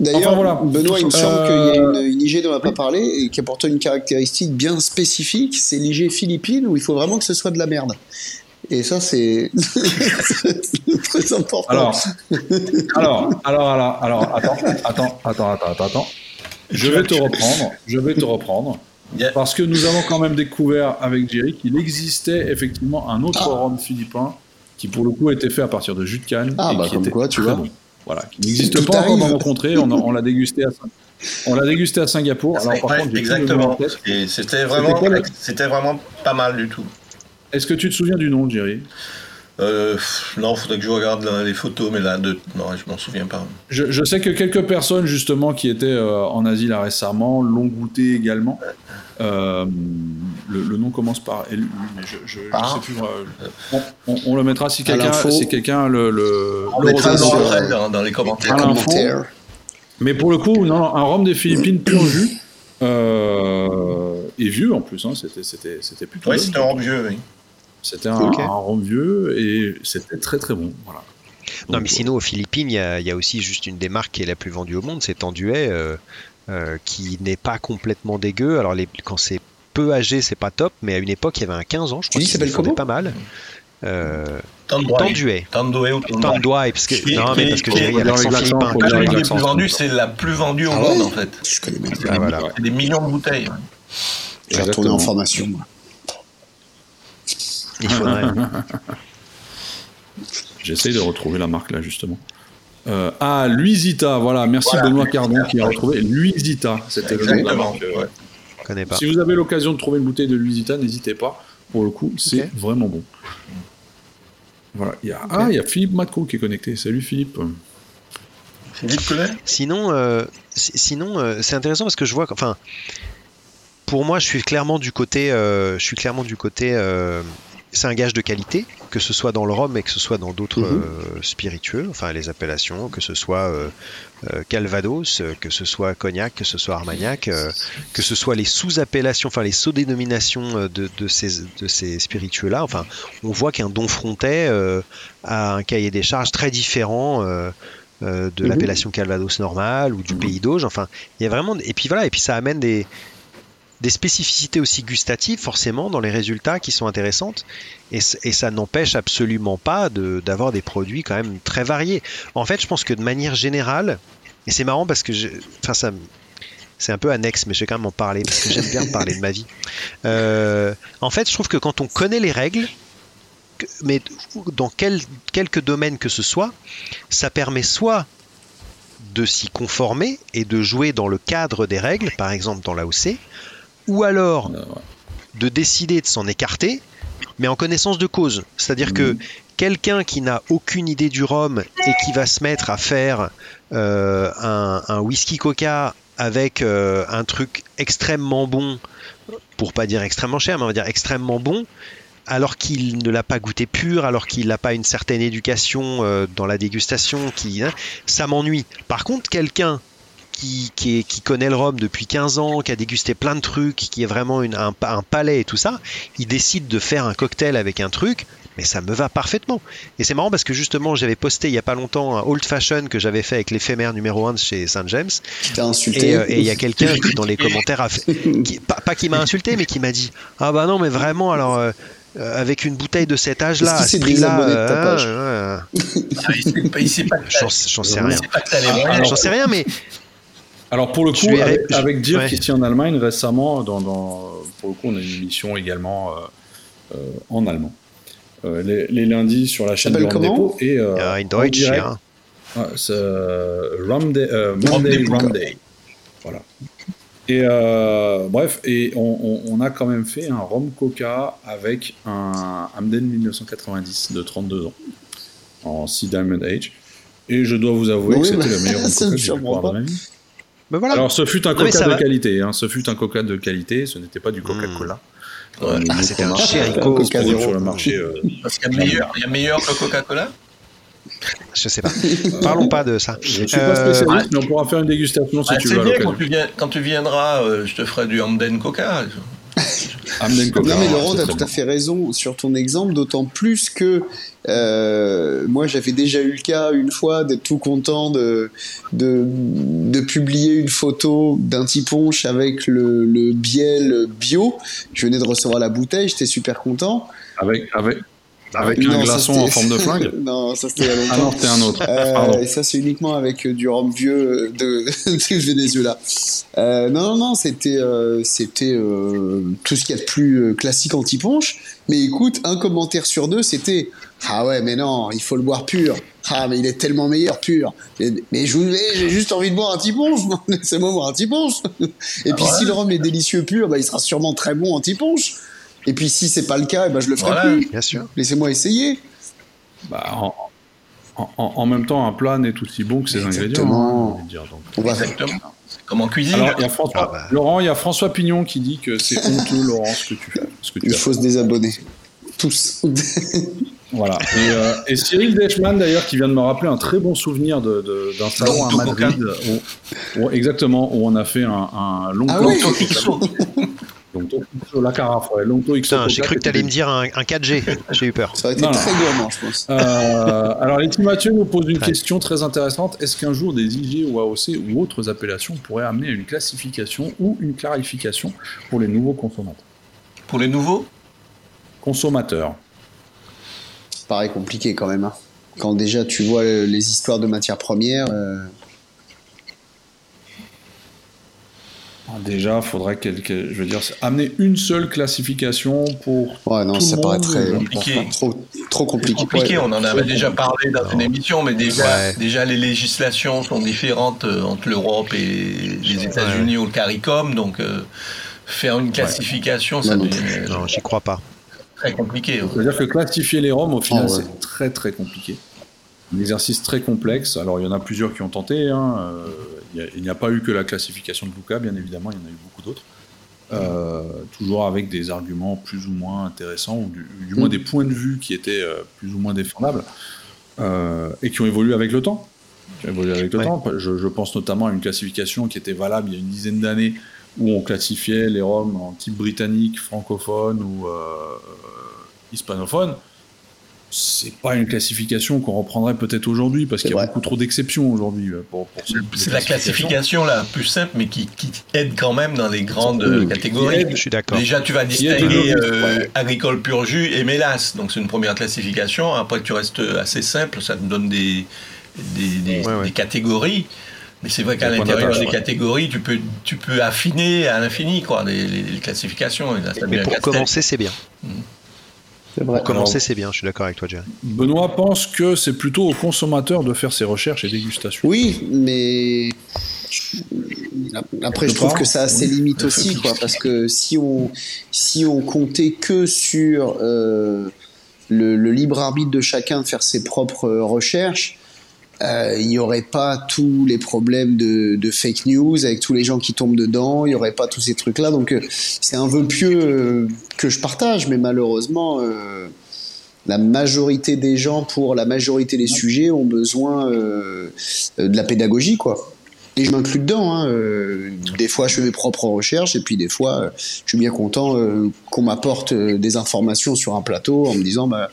D'ailleurs, enfin, voilà. Benoît, il me semble euh... qu'il y a une, une, IG dont on n'a pas parlé et qui apporte une caractéristique bien spécifique. C'est l'IG philippine où il faut vraiment que ce soit de la merde. Et ça, c'est très important. Alors, alors, alors, alors, alors, attends, attends, attends, attends, attends. Je vais te reprendre. Je vais te reprendre. Yeah. Parce que nous avons quand même découvert avec Jerry qu'il existait effectivement un autre ah. rhum philippin qui, pour le coup, a été fait à partir de jus de canne. Ah, et bah, qui comme était quoi, tu vois. Bon. Voilà, qui n'existe pas encore dans mon contrée. On, on l'a dégusté à on l'a dégusté à Singapour. Alors, par ouais, contre, exactement. Et c'était vraiment, c'était vraiment pas mal du tout. Est-ce que tu te souviens du nom, Jerry? Euh, non, il faudrait que je regarde là, les photos, mais là, de... non, je m'en souviens pas. Je, je, sais que quelques personnes, justement, qui étaient euh, en Asie là récemment, l'ont goûté également. Euh, le, le, nom commence par L, mais je, je, ah. je sais plus. On, on, on, le mettra si quelqu'un si quelqu'un le, le, on le mettra dans, dans, dans, les commentaires. commentaires. Mais pour le coup, non, un rhum des Philippines pur jus. Euh, et vieux en plus, hein, c'était plutôt. Oui, c'était un rhum vieux, oui. C'était un, okay. un rhum vieux et c'était très très bon. Voilà. Donc, non, mais sinon, aux Philippines, il y, y, a aussi juste une des marques qui est la plus vendue au monde, c'est Tanduet, euh, euh, qui n'est pas complètement dégueu. Alors, les, quand c'est peu âgé, c'est pas top, mais à une époque, il y avait un 15 ans, je crois qu'il s'appelait pas mal. Euh, Tanduet. Tanduet ou Tanduet, parce que, non, mais parce que a l'accent philippin. La plus vendue, c'est la plus vendue au monde, en fait. Je connais même pas. Ah, voilà. C'est des millions de bouteilles. J'ai retourné en formation, moi. Il faudrait. J'essaye de retrouver la marque là justement. Euh, ah, Luisita, voilà, merci voilà, Benoît Cardon qui a retrouvé Luisita. C'était le nom de la marque. Ouais. Si vous avez l'occasion de trouver une bouteille de Luisita, n'hésitez pas. Pour le coup, c'est okay. vraiment bon. Voilà. Il y a, okay. Ah, il y a Philippe Matco qui est connecté. Salut Philippe. Philippe connaît? Sinon, euh, sinon euh, c'est intéressant parce que je vois. Enfin, pour moi, je suis clairement du côté. Euh, je suis clairement du côté c'est un gage de qualité, que ce soit dans le rhum et que ce soit dans d'autres -hmm. euh, spiritueux, enfin les appellations, que ce soit euh, euh, Calvados, que ce soit Cognac, que ce soit Armagnac, que ce soit les sous-appellations, enfin les sous-dénominations de, de, ces, de ces spiritueux-là. Enfin, on voit qu'un Don Frontet a un cahier des charges très différent. de -hmm. l'appellation Calvados normale ou du pays d'Auge. Enfin, il y a vraiment. Et puis voilà, et puis ça amène des, des spécificités aussi gustatives forcément dans les résultats qui sont intéressantes et, et ça n'empêche absolument pas d'avoir de, des produits quand même très variés. En fait, je pense que de manière générale, et c'est marrant parce que je, enfin ça c'est un peu annexe, mais je vais quand même en parler parce que j'aime bien parler de ma vie. Euh, en fait, je trouve que quand on connaît les règles, mais dans quel, quelques domaines que ce soit, ça permet soit de s'y conformer et de jouer dans le cadre des règles, par exemple dans l'AOC, ou alors de décider de s'en écarter, mais en connaissance de cause. C'est-à-dire mmh. que quelqu'un qui n'a aucune idée du rhum et qui va se mettre à faire euh, un, un, whisky coca avec euh, un truc extrêmement bon, pour pas dire extrêmement cher, mais on va dire extrêmement bon, alors qu'il ne l'a pas goûté pur, alors qu'il n'a pas une certaine éducation euh, dans la dégustation, qui, hein, ça m'ennuie. Par contre, quelqu'un qui, qui, est, qui, connaît le rhum depuis 15 ans, qui a dégusté plein de trucs, qui est vraiment une, un, un, palais et tout ça, il décide de faire un cocktail avec un truc, mais ça me va parfaitement. Et c'est marrant parce que justement, j'avais posté il n'y a pas longtemps un old fashion que j'avais fait avec l'éphémère numéro 1 de chez Saint James. Qui insulté. Et euh, il y a quelqu'un qui, dans les commentaires, a fait, qui, pas, pas qui m'a insulté, mais qui m'a dit Ah bah non, mais vraiment, alors. Euh, euh, avec une bouteille de cet âge-là, à ce prix-là, euh, j'en sais rien. J'en sais rien, mais alors pour le coup, avec, je... avec Dirk ouais. ici en Allemagne, récemment, dans, dans, pour le coup, on a une émission également euh, euh, en allemand. euh, les, les lundis sur la chaîne comment Depot. Et, euh, Ja, in en Deutsch, direct- ja. Ah, c'est, euh, Rum Day- euh, Monday Depot. Rum Day. Voilà. Et euh, bref, et on, on- on a quand même fait un Rum Coca avec un Hamden 1990 de 32 ans en Sea Diamond Age. Et je dois vous avouer Oui, que c'était bah, le meilleur ça Coca que j'ai pu de ma vie. Ben voilà. Alors, ce fut un coca de va. qualité. Hein. Ce fut un coca de qualité. Ce n'était pas du Coca-Cola. Ouais. Euh, Ah, une c'était un euh, Coca sur le marché. euh, Parce qu'il y a meilleur, il y a meilleur que Coca-Cola? Je sais pas. Parlons pas de ça. Je ne suis pas Euh, spécialiste, mais on pourra faire une dégustation si Ah, tu veux bien, quand tu, viens, quand tu viendras, euh, je te ferai du Hamden Coca. Non mais Laurent, t'as très tout à fait raison sur ton exemple, d'autant plus que euh, moi j'avais déjà eu le cas une fois d'être tout content de, de, de publier une photo d'un petit punch avec le, le biel bio. Je venais de recevoir la bouteille, j'étais super content. Avec, avec, avec Non, un glaçon en forme de flingue non, ça c'était il y a longtemps. Ah non, c'était un autre. Euh, et ça, c'est uniquement avec euh, du rhum vieux euh, de, du Venezuela. Euh, non, non, non, c'était euh, c'était euh, tout ce qu'il y a de plus classique anti-punch. Mais écoute, un commentaire sur deux, c'était Ah ouais, mais non, il faut le boire pur. Ah, mais il est tellement meilleur pur. Mais, j'ai juste envie de boire un anti-punch. Laissez-moi boire un anti-punch. Et puis, ouais. si le rhum est délicieux pur, bah, il sera sûrement très bon anti-punch. Et puis, si c'est pas le cas, eh ben, je le ferai Voilà. plus. Bien sûr. Laissez-moi essayer. Bah, en, en- en- en même temps, un plat n'est aussi bon que ses ingrédients. Exactement. hein, dire, donc. On va, Exactement. C'est comme en cuisine. Alors, il y a François, Ah bah. Laurent, il y a François Pignon qui dit que c'est honteux, Laurent, ce que tu fais. Ce que tu il faut se désabonner. Tous. Voilà. Et, euh, et Cyril Deichmann, d'ailleurs, qui vient de me rappeler un très bon souvenir de- de- d'un salon à Madrid, où, où- exactement, où on a fait un, un long Ah ouais Xo. Longto Xo, la carafe, ouais, Longto Xo Putain, j'ai cru que t'allais me c'était- dire un, un 4G. J'ai eu peur. Ça aurait été Non, très gourmand, je pense. Euh, alors, Letty Mathieu nous pose une Ouais. question très intéressante. Est-ce qu'un jour des IG ou AOC ou autres appellations pourraient amener à une classification ou une clarification pour les nouveaux consommateurs? Pour les nouveaux? Consommateurs. Pareil, compliqué quand même. hein. Quand déjà tu vois euh, les histoires de matières premières, euh, Déjà, faudrait qu'elle, que- je veux dire, amener une seule classification pour. ouais, non, Tout ça le paraît monde, très euh, compliqué. trop, trop compliqué. compliqué, Ouais. on en avait déjà parlé dans une émission, mais déjà, Ouais. déjà les législations sont différentes euh, entre l'Europe et les États-Unis ou le CARICOM, donc euh, faire une classification, ça Non, devient Non, j'y crois pas. très compliqué. C'est-à-dire que classifier les roms, au final, Ah ouais. c'est très très compliqué. Un exercice très complexe. Alors, il y en a plusieurs qui ont tenté. hein. Euh, il a- n'y a, pas eu que la classification de Luca, bien évidemment, il y en a eu beaucoup d'autres. Euh, toujours avec des arguments plus ou moins intéressants, ou du, du moins des points de vue qui étaient euh, plus ou moins défendables, euh, et qui ont évolué avec le temps. Qui ont évolué avec le Ouais. temps. Je, je pense notamment à une classification qui était valable il y a une dizaine d'années, où on classifiait les roms en type britannique, francophone ou hispanophone. C'est pas une classification qu'on reprendrait peut-être aujourd'hui parce qu'il y a vrai. beaucoup trop d'exceptions aujourd'hui euh, pour, pour C'est la classification la plus simple, mais qui, qui aide quand même dans les grandes Oui, catégories. aide. Je suis d'accord. Déjà, tu vas distinguer euh, ouais. agricole pur jus et mélasse. Donc, c'est une première classification. Après, tu restes assez simple. Ça te donne des, des, des- Ouais, ouais. des catégories. Mais c'est vrai qu'à l'intérieur des ouais. catégories, tu peux, tu peux affiner à l'infini quoi, les, les- les classifications. Et là, ça Mais pour commencer, c'est bien. C'est vrai. Pour commencer, c'est bien. Je suis d'accord avec toi, Jerry. Benoît pense que c'est plutôt au consommateur de faire ses recherches et dégustations. Oui, mais après je trouve que ça a ses limites aussi, quoi, parce que si on si on comptait que sur euh, le, le libre arbitre de chacun de faire ses propres euh, recherches, euh, il n'y aurait pas tous les problèmes de, fake news avec tous les gens qui tombent dedans, il n'y aurait pas tous ces trucs-là. Donc euh, c'est un vœu pieux euh, que je partage, mais malheureusement, la majorité des gens, pour la majorité des sujets, ont besoin de la pédagogie, quoi. Et je m'inclus dedans. Hein. des fois, je fais mes propres recherches, et puis des fois, je suis bien content qu'on m'apporte des informations sur un plateau en me disant, bah,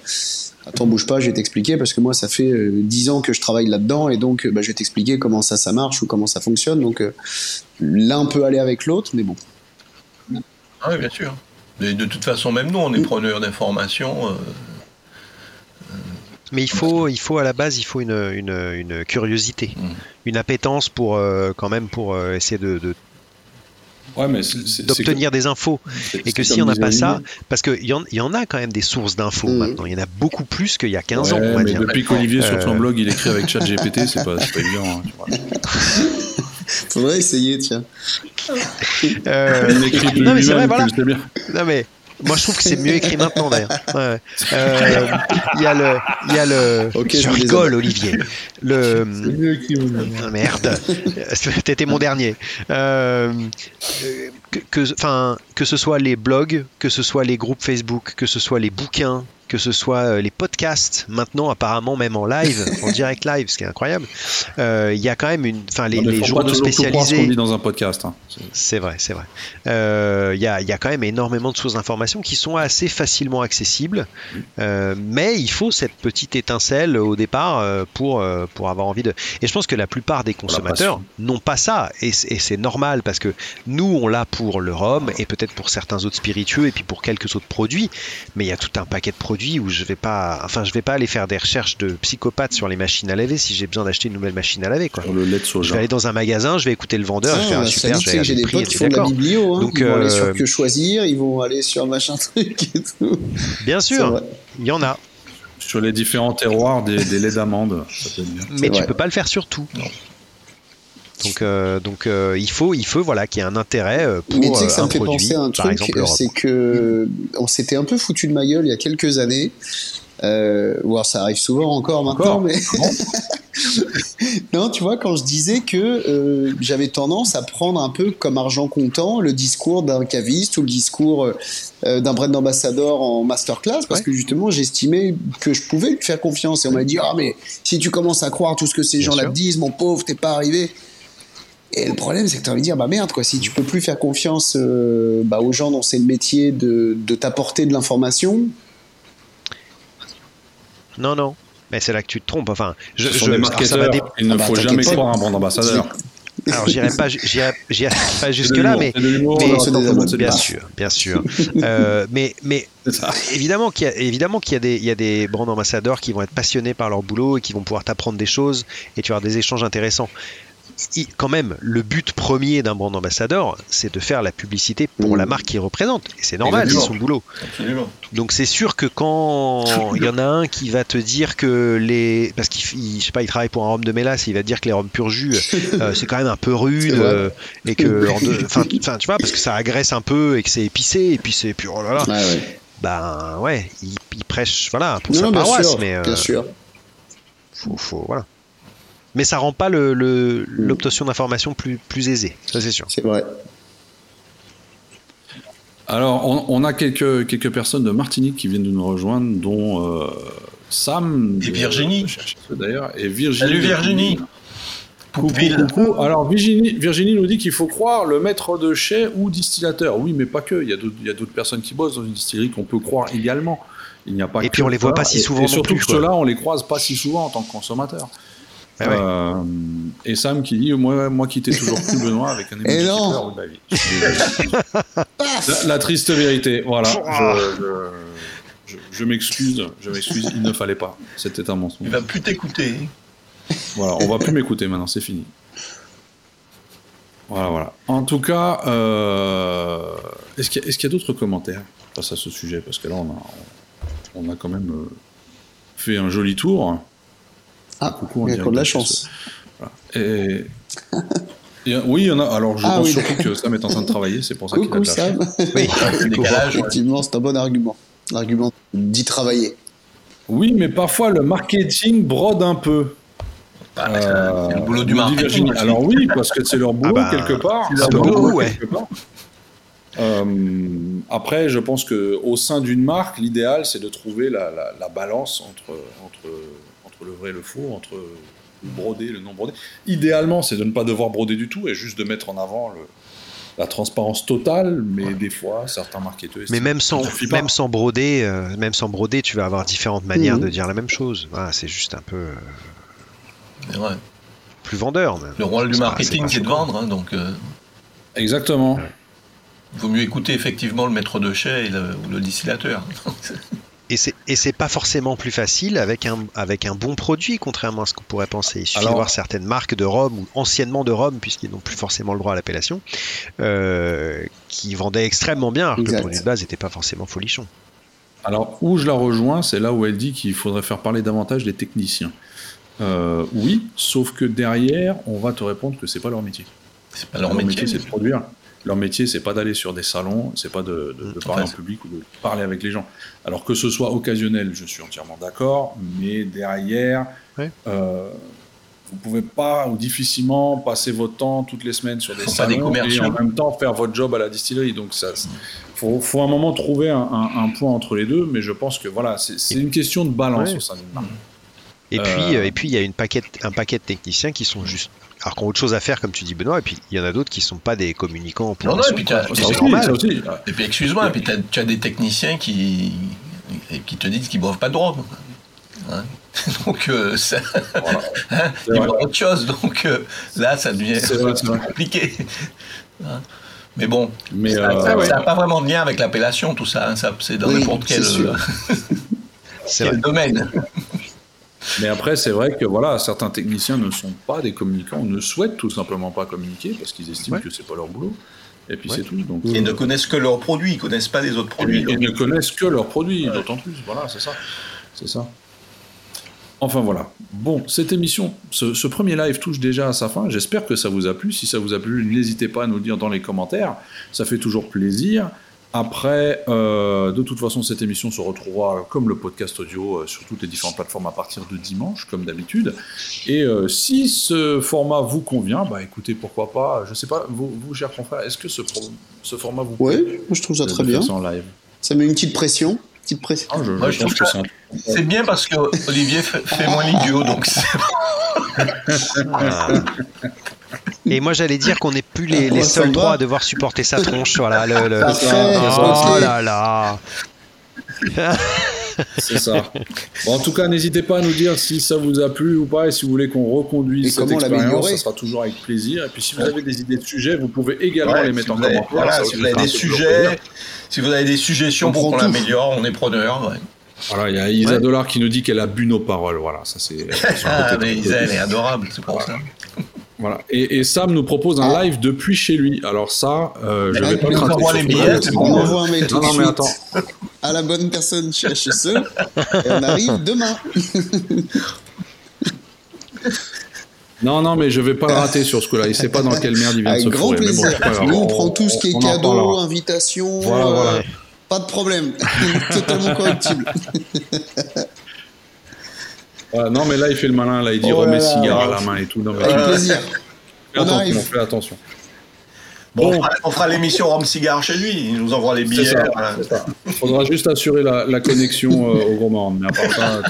attends, bouge pas, je vais t'expliquer, parce que moi, ça fait euh, dix ans que je travaille là-dedans, et donc, euh, bah, je vais t'expliquer comment ça, ça marche ou comment ça fonctionne. Donc, euh, l'un peut aller avec l'autre, mais bon. Ah oui, bien sûr. Mais de toute façon, même nous, on est preneurs d'informations. euh, Mais il faut, il faut à la base, il faut une, une, une curiosité, Mm. une appétence pour euh, quand même pour euh, essayer de, de, Ouais, mais c'est- c'est- c'est d'obtenir des infos. Et que si on n'a pas ça, parce qu'il y, en- il y en a quand même des sources d'infos Mhm. maintenant. Il y en a beaucoup plus qu'il y a 15 ans, on va mais dire. depuis qu'Olivier sur son Euh, blog il écrit avec ChatGPT, c'est pas, c'est pas évident. hein, tu vois. Faudrait essayer, tiens. Euh, Il écrit non, mais c'est vrai, voilà. Non mais moi je trouve que c'est mieux écrit maintenant d'ailleurs. Ouais, ouais. Euh, Il y a le, il y a le. Ok, je rigole. Olivier. Le. Ah, merde, t'étais mon dernier. Euh, euh, que, enfin, que ce soit les blogs, que ce soit les groupes Facebook, que ce soit les bouquins, que ce soit euh, les podcasts, maintenant apparemment même en live, en direct live, ce qui est incroyable. euh, Il y a quand même une, enfin les, journaux ce spécialisés. qu'on dit dans un podcast. hein. C'est- vrai, c'est vrai. Euh, Il y, a, il y a quand même énormément de sources d'informations qui sont assez facilement accessibles, euh, mais il faut cette petite étincelle au départ pour, pour avoir envie de... Et je pense que la plupart des consommateurs n'ont pas ça, et c'est et c'est normal, parce que nous, on l'a pour le rhum, et peut-être pour certains autres spiritueux, et puis pour quelques autres produits, mais il y a tout un paquet de produits où je vais pas... Enfin, je vais pas aller faire des recherches de psychopathes sur les machines à laver si j'ai besoin d'acheter une nouvelle machine à laver, quoi. Sur le lait de Je vais aller dans un magasin, je vais écouter le vendeur, je vais faire Ah, ah, ça super, je vais j'ai des prix, potes qui font de la biblio, hein. Donc, ils vont aller euh, sur que choisir, ils vont aller sur machin truc et tout. Bien sûr, il y en a, Sur les différents terroirs des, des laits d'amande. Mais tu vrai. peux pas le faire sur tout. Donc, euh, donc euh, il faut, il faut voilà, qu'il y ait un intérêt euh, pour Mais tu sais que ça un me fait produit, penser à un truc, c'est que on s'était un peu foutu de ma gueule il y a quelques années. Euh, ça arrive souvent encore maintenant, Encore mais Bon? non, tu vois, quand je disais que euh, j'avais tendance à prendre un peu comme argent comptant le discours d'un caviste ou le discours euh, d'un brand ambassadeur en masterclass, parce Ouais. que justement j'estimais que je pouvais lui faire confiance. Et on m'a dit ah mais si tu commences à croire tout ce que ces gens-là disent, mon pauvre, t'es pas arrivé. Et le problème, c'est que tu as envie de dire, bah merde, quoi, si tu peux plus faire confiance euh, bah, aux gens dont c'est le métier de, de t'apporter de l'information, Non, non, mais c'est là que tu te trompes. Enfin, je, je- des marketeurs. dé- Il ne Ah bah, faut jamais croire un brand ambassadeur. Alors, j'irai pas, jusque là, mais bien sûr, bien sûr. Euh, mais, mais évidemment qu'il y a, évidemment qu'il y a des, il y a des brand ambassadeurs qui vont être passionnés par leur boulot et qui vont pouvoir t'apprendre des choses et tu vas avoir des échanges intéressants. Quand même, le but premier d'un brand ambassadeur, c'est de faire la publicité pour la marque qu'il représente. Et c'est normal, c'est son boulot. Absolument. Donc c'est sûr que quand il y en a un qui va te dire que les parce qu'il il- je sais pas il travaille pour un rhum de mélasse il va te dire que les rhums pur jus euh, c'est quand même un peu rude euh, et que enfin tu vois parce que ça agresse un peu et que c'est épicé et puis c'est puis oh là là ouais, ouais. ben ouais il, il prêche voilà pour Non, sa non, bien paroisse sûr, mais euh, bien sûr. faut, faut- voilà mais ça rend pas le- le- l'obtention d'informations plus plus aisée ça c'est sûr C'est vrai. Alors, on, on a quelques, quelques personnes de Martinique qui viennent de nous rejoindre, dont euh, Sam. Et Virginie. D'ailleurs, et Virginie. Salut Virginie. Coucou. Alors, Virginie, Virginie nous dit qu'il faut croire le maître de chai ou distillateur. Oui, mais pas que. Il y a d'autres personnes qui bossent dans une distillerie qu'on peut croire également. Il n'y a pas Et que puis, on les voit pas si souvent Et, surtout plus, que quoi. ceux-là, on les croise pas si souvent en tant que consommateur. Ah ouais. Euh, et Sam qui dit moi, moi qui t'ai toujours cru Benoît avec un Et non. de ma vie. La, la triste vérité, voilà. Je, je, je- je m'excuse, je m'excuse. Il ne fallait pas. C'était un mensonge. Il va plus t'écouter. Voilà, on va plus m'écouter maintenant, c'est fini. Voilà, voilà. En tout cas, euh, est-ce qu'il y a, d'autres commentaires face à ce sujet? Parce que là, on a, on a quand même euh, fait un joli tour. Ah, Coucou, il y a encore de la chance. Et... oui, il y en a. Alors, je Ah pense oui. surtout que Sam est en train de travailler, c'est pour ça qu'il a de la Sam. chance. oui décalage. ouais. Effectivement, c'est un bon argument. L'argument d'y travailler. Oui, mais parfois le marketing brode un peu. Bah, c'est c'est le boulot du dit marketing. Alors oui, parce que c'est leur boulot bah, quelque part. c'est leur leur boulot, boulot ouais. quelque part. Euh, après, je pense que au sein d'une marque, l'idéal, c'est de trouver la, la- la balance entre, entre, entre le vrai et le faux, entre le brodé et le non brodé. Idéalement, c'est de ne pas devoir broder du tout et juste de mettre en avant le- la transparence totale, mais des fois, certains marketeurs... Mais même sans, même sans broder, euh, même sans broder, tu vas avoir différentes manières Mhm. de dire la même chose. Voilà, c'est juste un peu euh, plus vendeur. mais Le rôle du marketing, c'est de vendre. hein, donc, euh, Exactement. il vaut mieux écouter effectivement le maître de chai et le, ou le distillateur. Et c'est et c'est pas forcément plus facile avec un avec un bon produit, contrairement à ce qu'on pourrait penser. Il suffit Alors- de voir certaines marques de rhum ou anciennement de rhum, puisqu'ils n'ont plus forcément le droit à l'appellation, euh, qui vendaient extrêmement bien, alors que le produit de base n'était pas forcément folichon. Alors, où je la rejoins, c'est là où elle dit qu'il faudrait faire parler davantage des techniciens. Euh, oui, sauf que derrière, on va te répondre que c'est pas leur métier. C'est pas leur métier. c'est de produire. Leur métier, c'est pas d'aller sur des salons, c'est pas de, de- de parler en public ou de parler avec les gens. Alors que ce soit occasionnel, je suis entièrement d'accord, mais derrière, Ouais. euh, vous pouvez pas ou difficilement passer votre temps toutes les semaines sur des Faut pas des salons et en même temps faire votre job à la distillerie. Donc ça, faut, faut un moment trouver un, un- un point entre les deux, mais je pense que voilà, c'est une question de balance au sein d'une marque. Et Euh, puis, euh, et puis il y a une paquette, un paquet de techniciens qui sont juste, alors qui ont autre chose à faire, comme tu dis Benoît, et puis il y en a d'autres qui sont pas des communicants pour Non, non, et puis aussi. Et puis excuse-moi, puis tu as des techniciens qui, qui te disent qu'ils boivent pas de drogue. Hein donc euh, ça, Voilà. hein, C'est ils boivent autre chose. Donc euh, là, ça devient vrai, compliqué. Hein. Mais bon, Mais ça euh, n'a pas vraiment de lien avec l'appellation, tout ça. hein. Ça, c'est dans Oui, n'importe quel, c'est sûr. C'est quel domaine. Mais après, c'est vrai que voilà, certains techniciens ne sont pas des communicants, ou ne souhaitent tout simplement pas communiquer parce qu'ils estiment Ouais. que c'est pas leur boulot. Et puis Ouais. c'est tout. Donc, Ils ne connaissent que leurs produits, ils connaissent pas les autres produits. ils ne connaissent que leurs produits, d'autant plus. Voilà, c'est ça. C'est ça. Enfin voilà. Bon, cette émission, ce, ce premier live touche déjà à sa fin. J'espère que ça vous a plu. Si ça vous a plu, n'hésitez pas à nous le dire dans les commentaires. Ça fait toujours plaisir. Après, euh, de toute façon, cette émission se retrouvera comme le podcast audio euh, sur toutes les différentes plateformes à partir de dimanche, comme d'habitude. Et euh, si ce format vous convient, bah écoutez, pourquoi pas. Je sais pas, vous, vous chers confrères, est-ce que ce, pro- ce format vous plaît moi je trouve ça très bien. ça en live Ça met une petite pression. Petite pression. Ah, je, Moi, je je pense trouve que ça- c'est un- C'est bien parce que Olivier fait, fait moins l'idiot, donc c'est- Ah. Et moi j'allais dire qu'on n'est plus les, ça seuls va. à devoir supporter sa tronche. Voilà, le, le- Oh là là. C'est ça. Bon, en tout cas, n'hésitez pas à nous dire si ça vous a plu ou pas et si vous voulez qu'on reconduise Et cette comment expérience, ça sera toujours avec plaisir. Et puis si vous avez des idées de sujets, vous pouvez également Ouais, les si mettre en commentaire. voilà, si vous avez des sujets, si vous avez des suggestions On pour qu'on l'améliore, on est preneur. ouais. Voilà, il y a Isa Ouais. Dollar qui nous dit qu'elle a bu nos paroles. Voilà, ça c'est. Ah, mais Isa, elle est adorable, c'est pour ça. Voilà. Et, et Sam nous propose un Ah. live depuis chez lui. Alors ça, euh, je Elle vais pas craquer sur les billets, On bon. envoie un mail tout Non, de non, mais suite attends. à la bonne personne chez HSE et on arrive demain. Non, non, mais je vais pas le rater sur ce coup-là. Il sait pas dans quelle merde il vient de se grand fourrer. Mais bon, plaisir. pas grave. Nous on prend tout ce qui est on cadeau, invitation, Voilà, euh, voilà. pas de problème. Totalement correctible. Non, mais là, il fait le malin. Là, il dit Oh là remets là. cigare à la main et tout. Non, mais Avec fais plaisir. On attention, fais attention. Bon, Bon. on fera- on fera l'émission Rome Cigare chez lui, il nous envoie les billets. voilà. Il faudra juste assurer la, la connexion euh, au Gros Morne. Mais à part ça.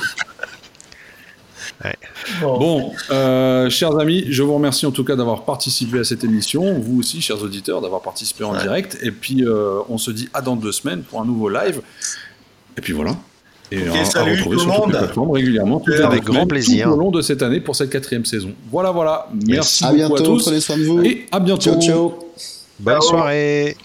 Ouais. Bon, euh, chers amis, je vous remercie en tout cas d'avoir participé à cette émission. Vous aussi, chers auditeurs, d'avoir participé en Ouais. direct. Et puis, euh, on se dit à dans deux semaines pour un nouveau live. Et puis voilà. Et Ok, à- à, salut retrouver tout sur le monde. plateformes régulièrement, les Avec grand plaisir. Tout au long de cette année pour cette quatrième saison. Voilà, voilà. Merci À beaucoup bientôt, à tous. prenez soin de vous. Et à bientôt. Ciao, ciao. Bonne Ciao. soirée.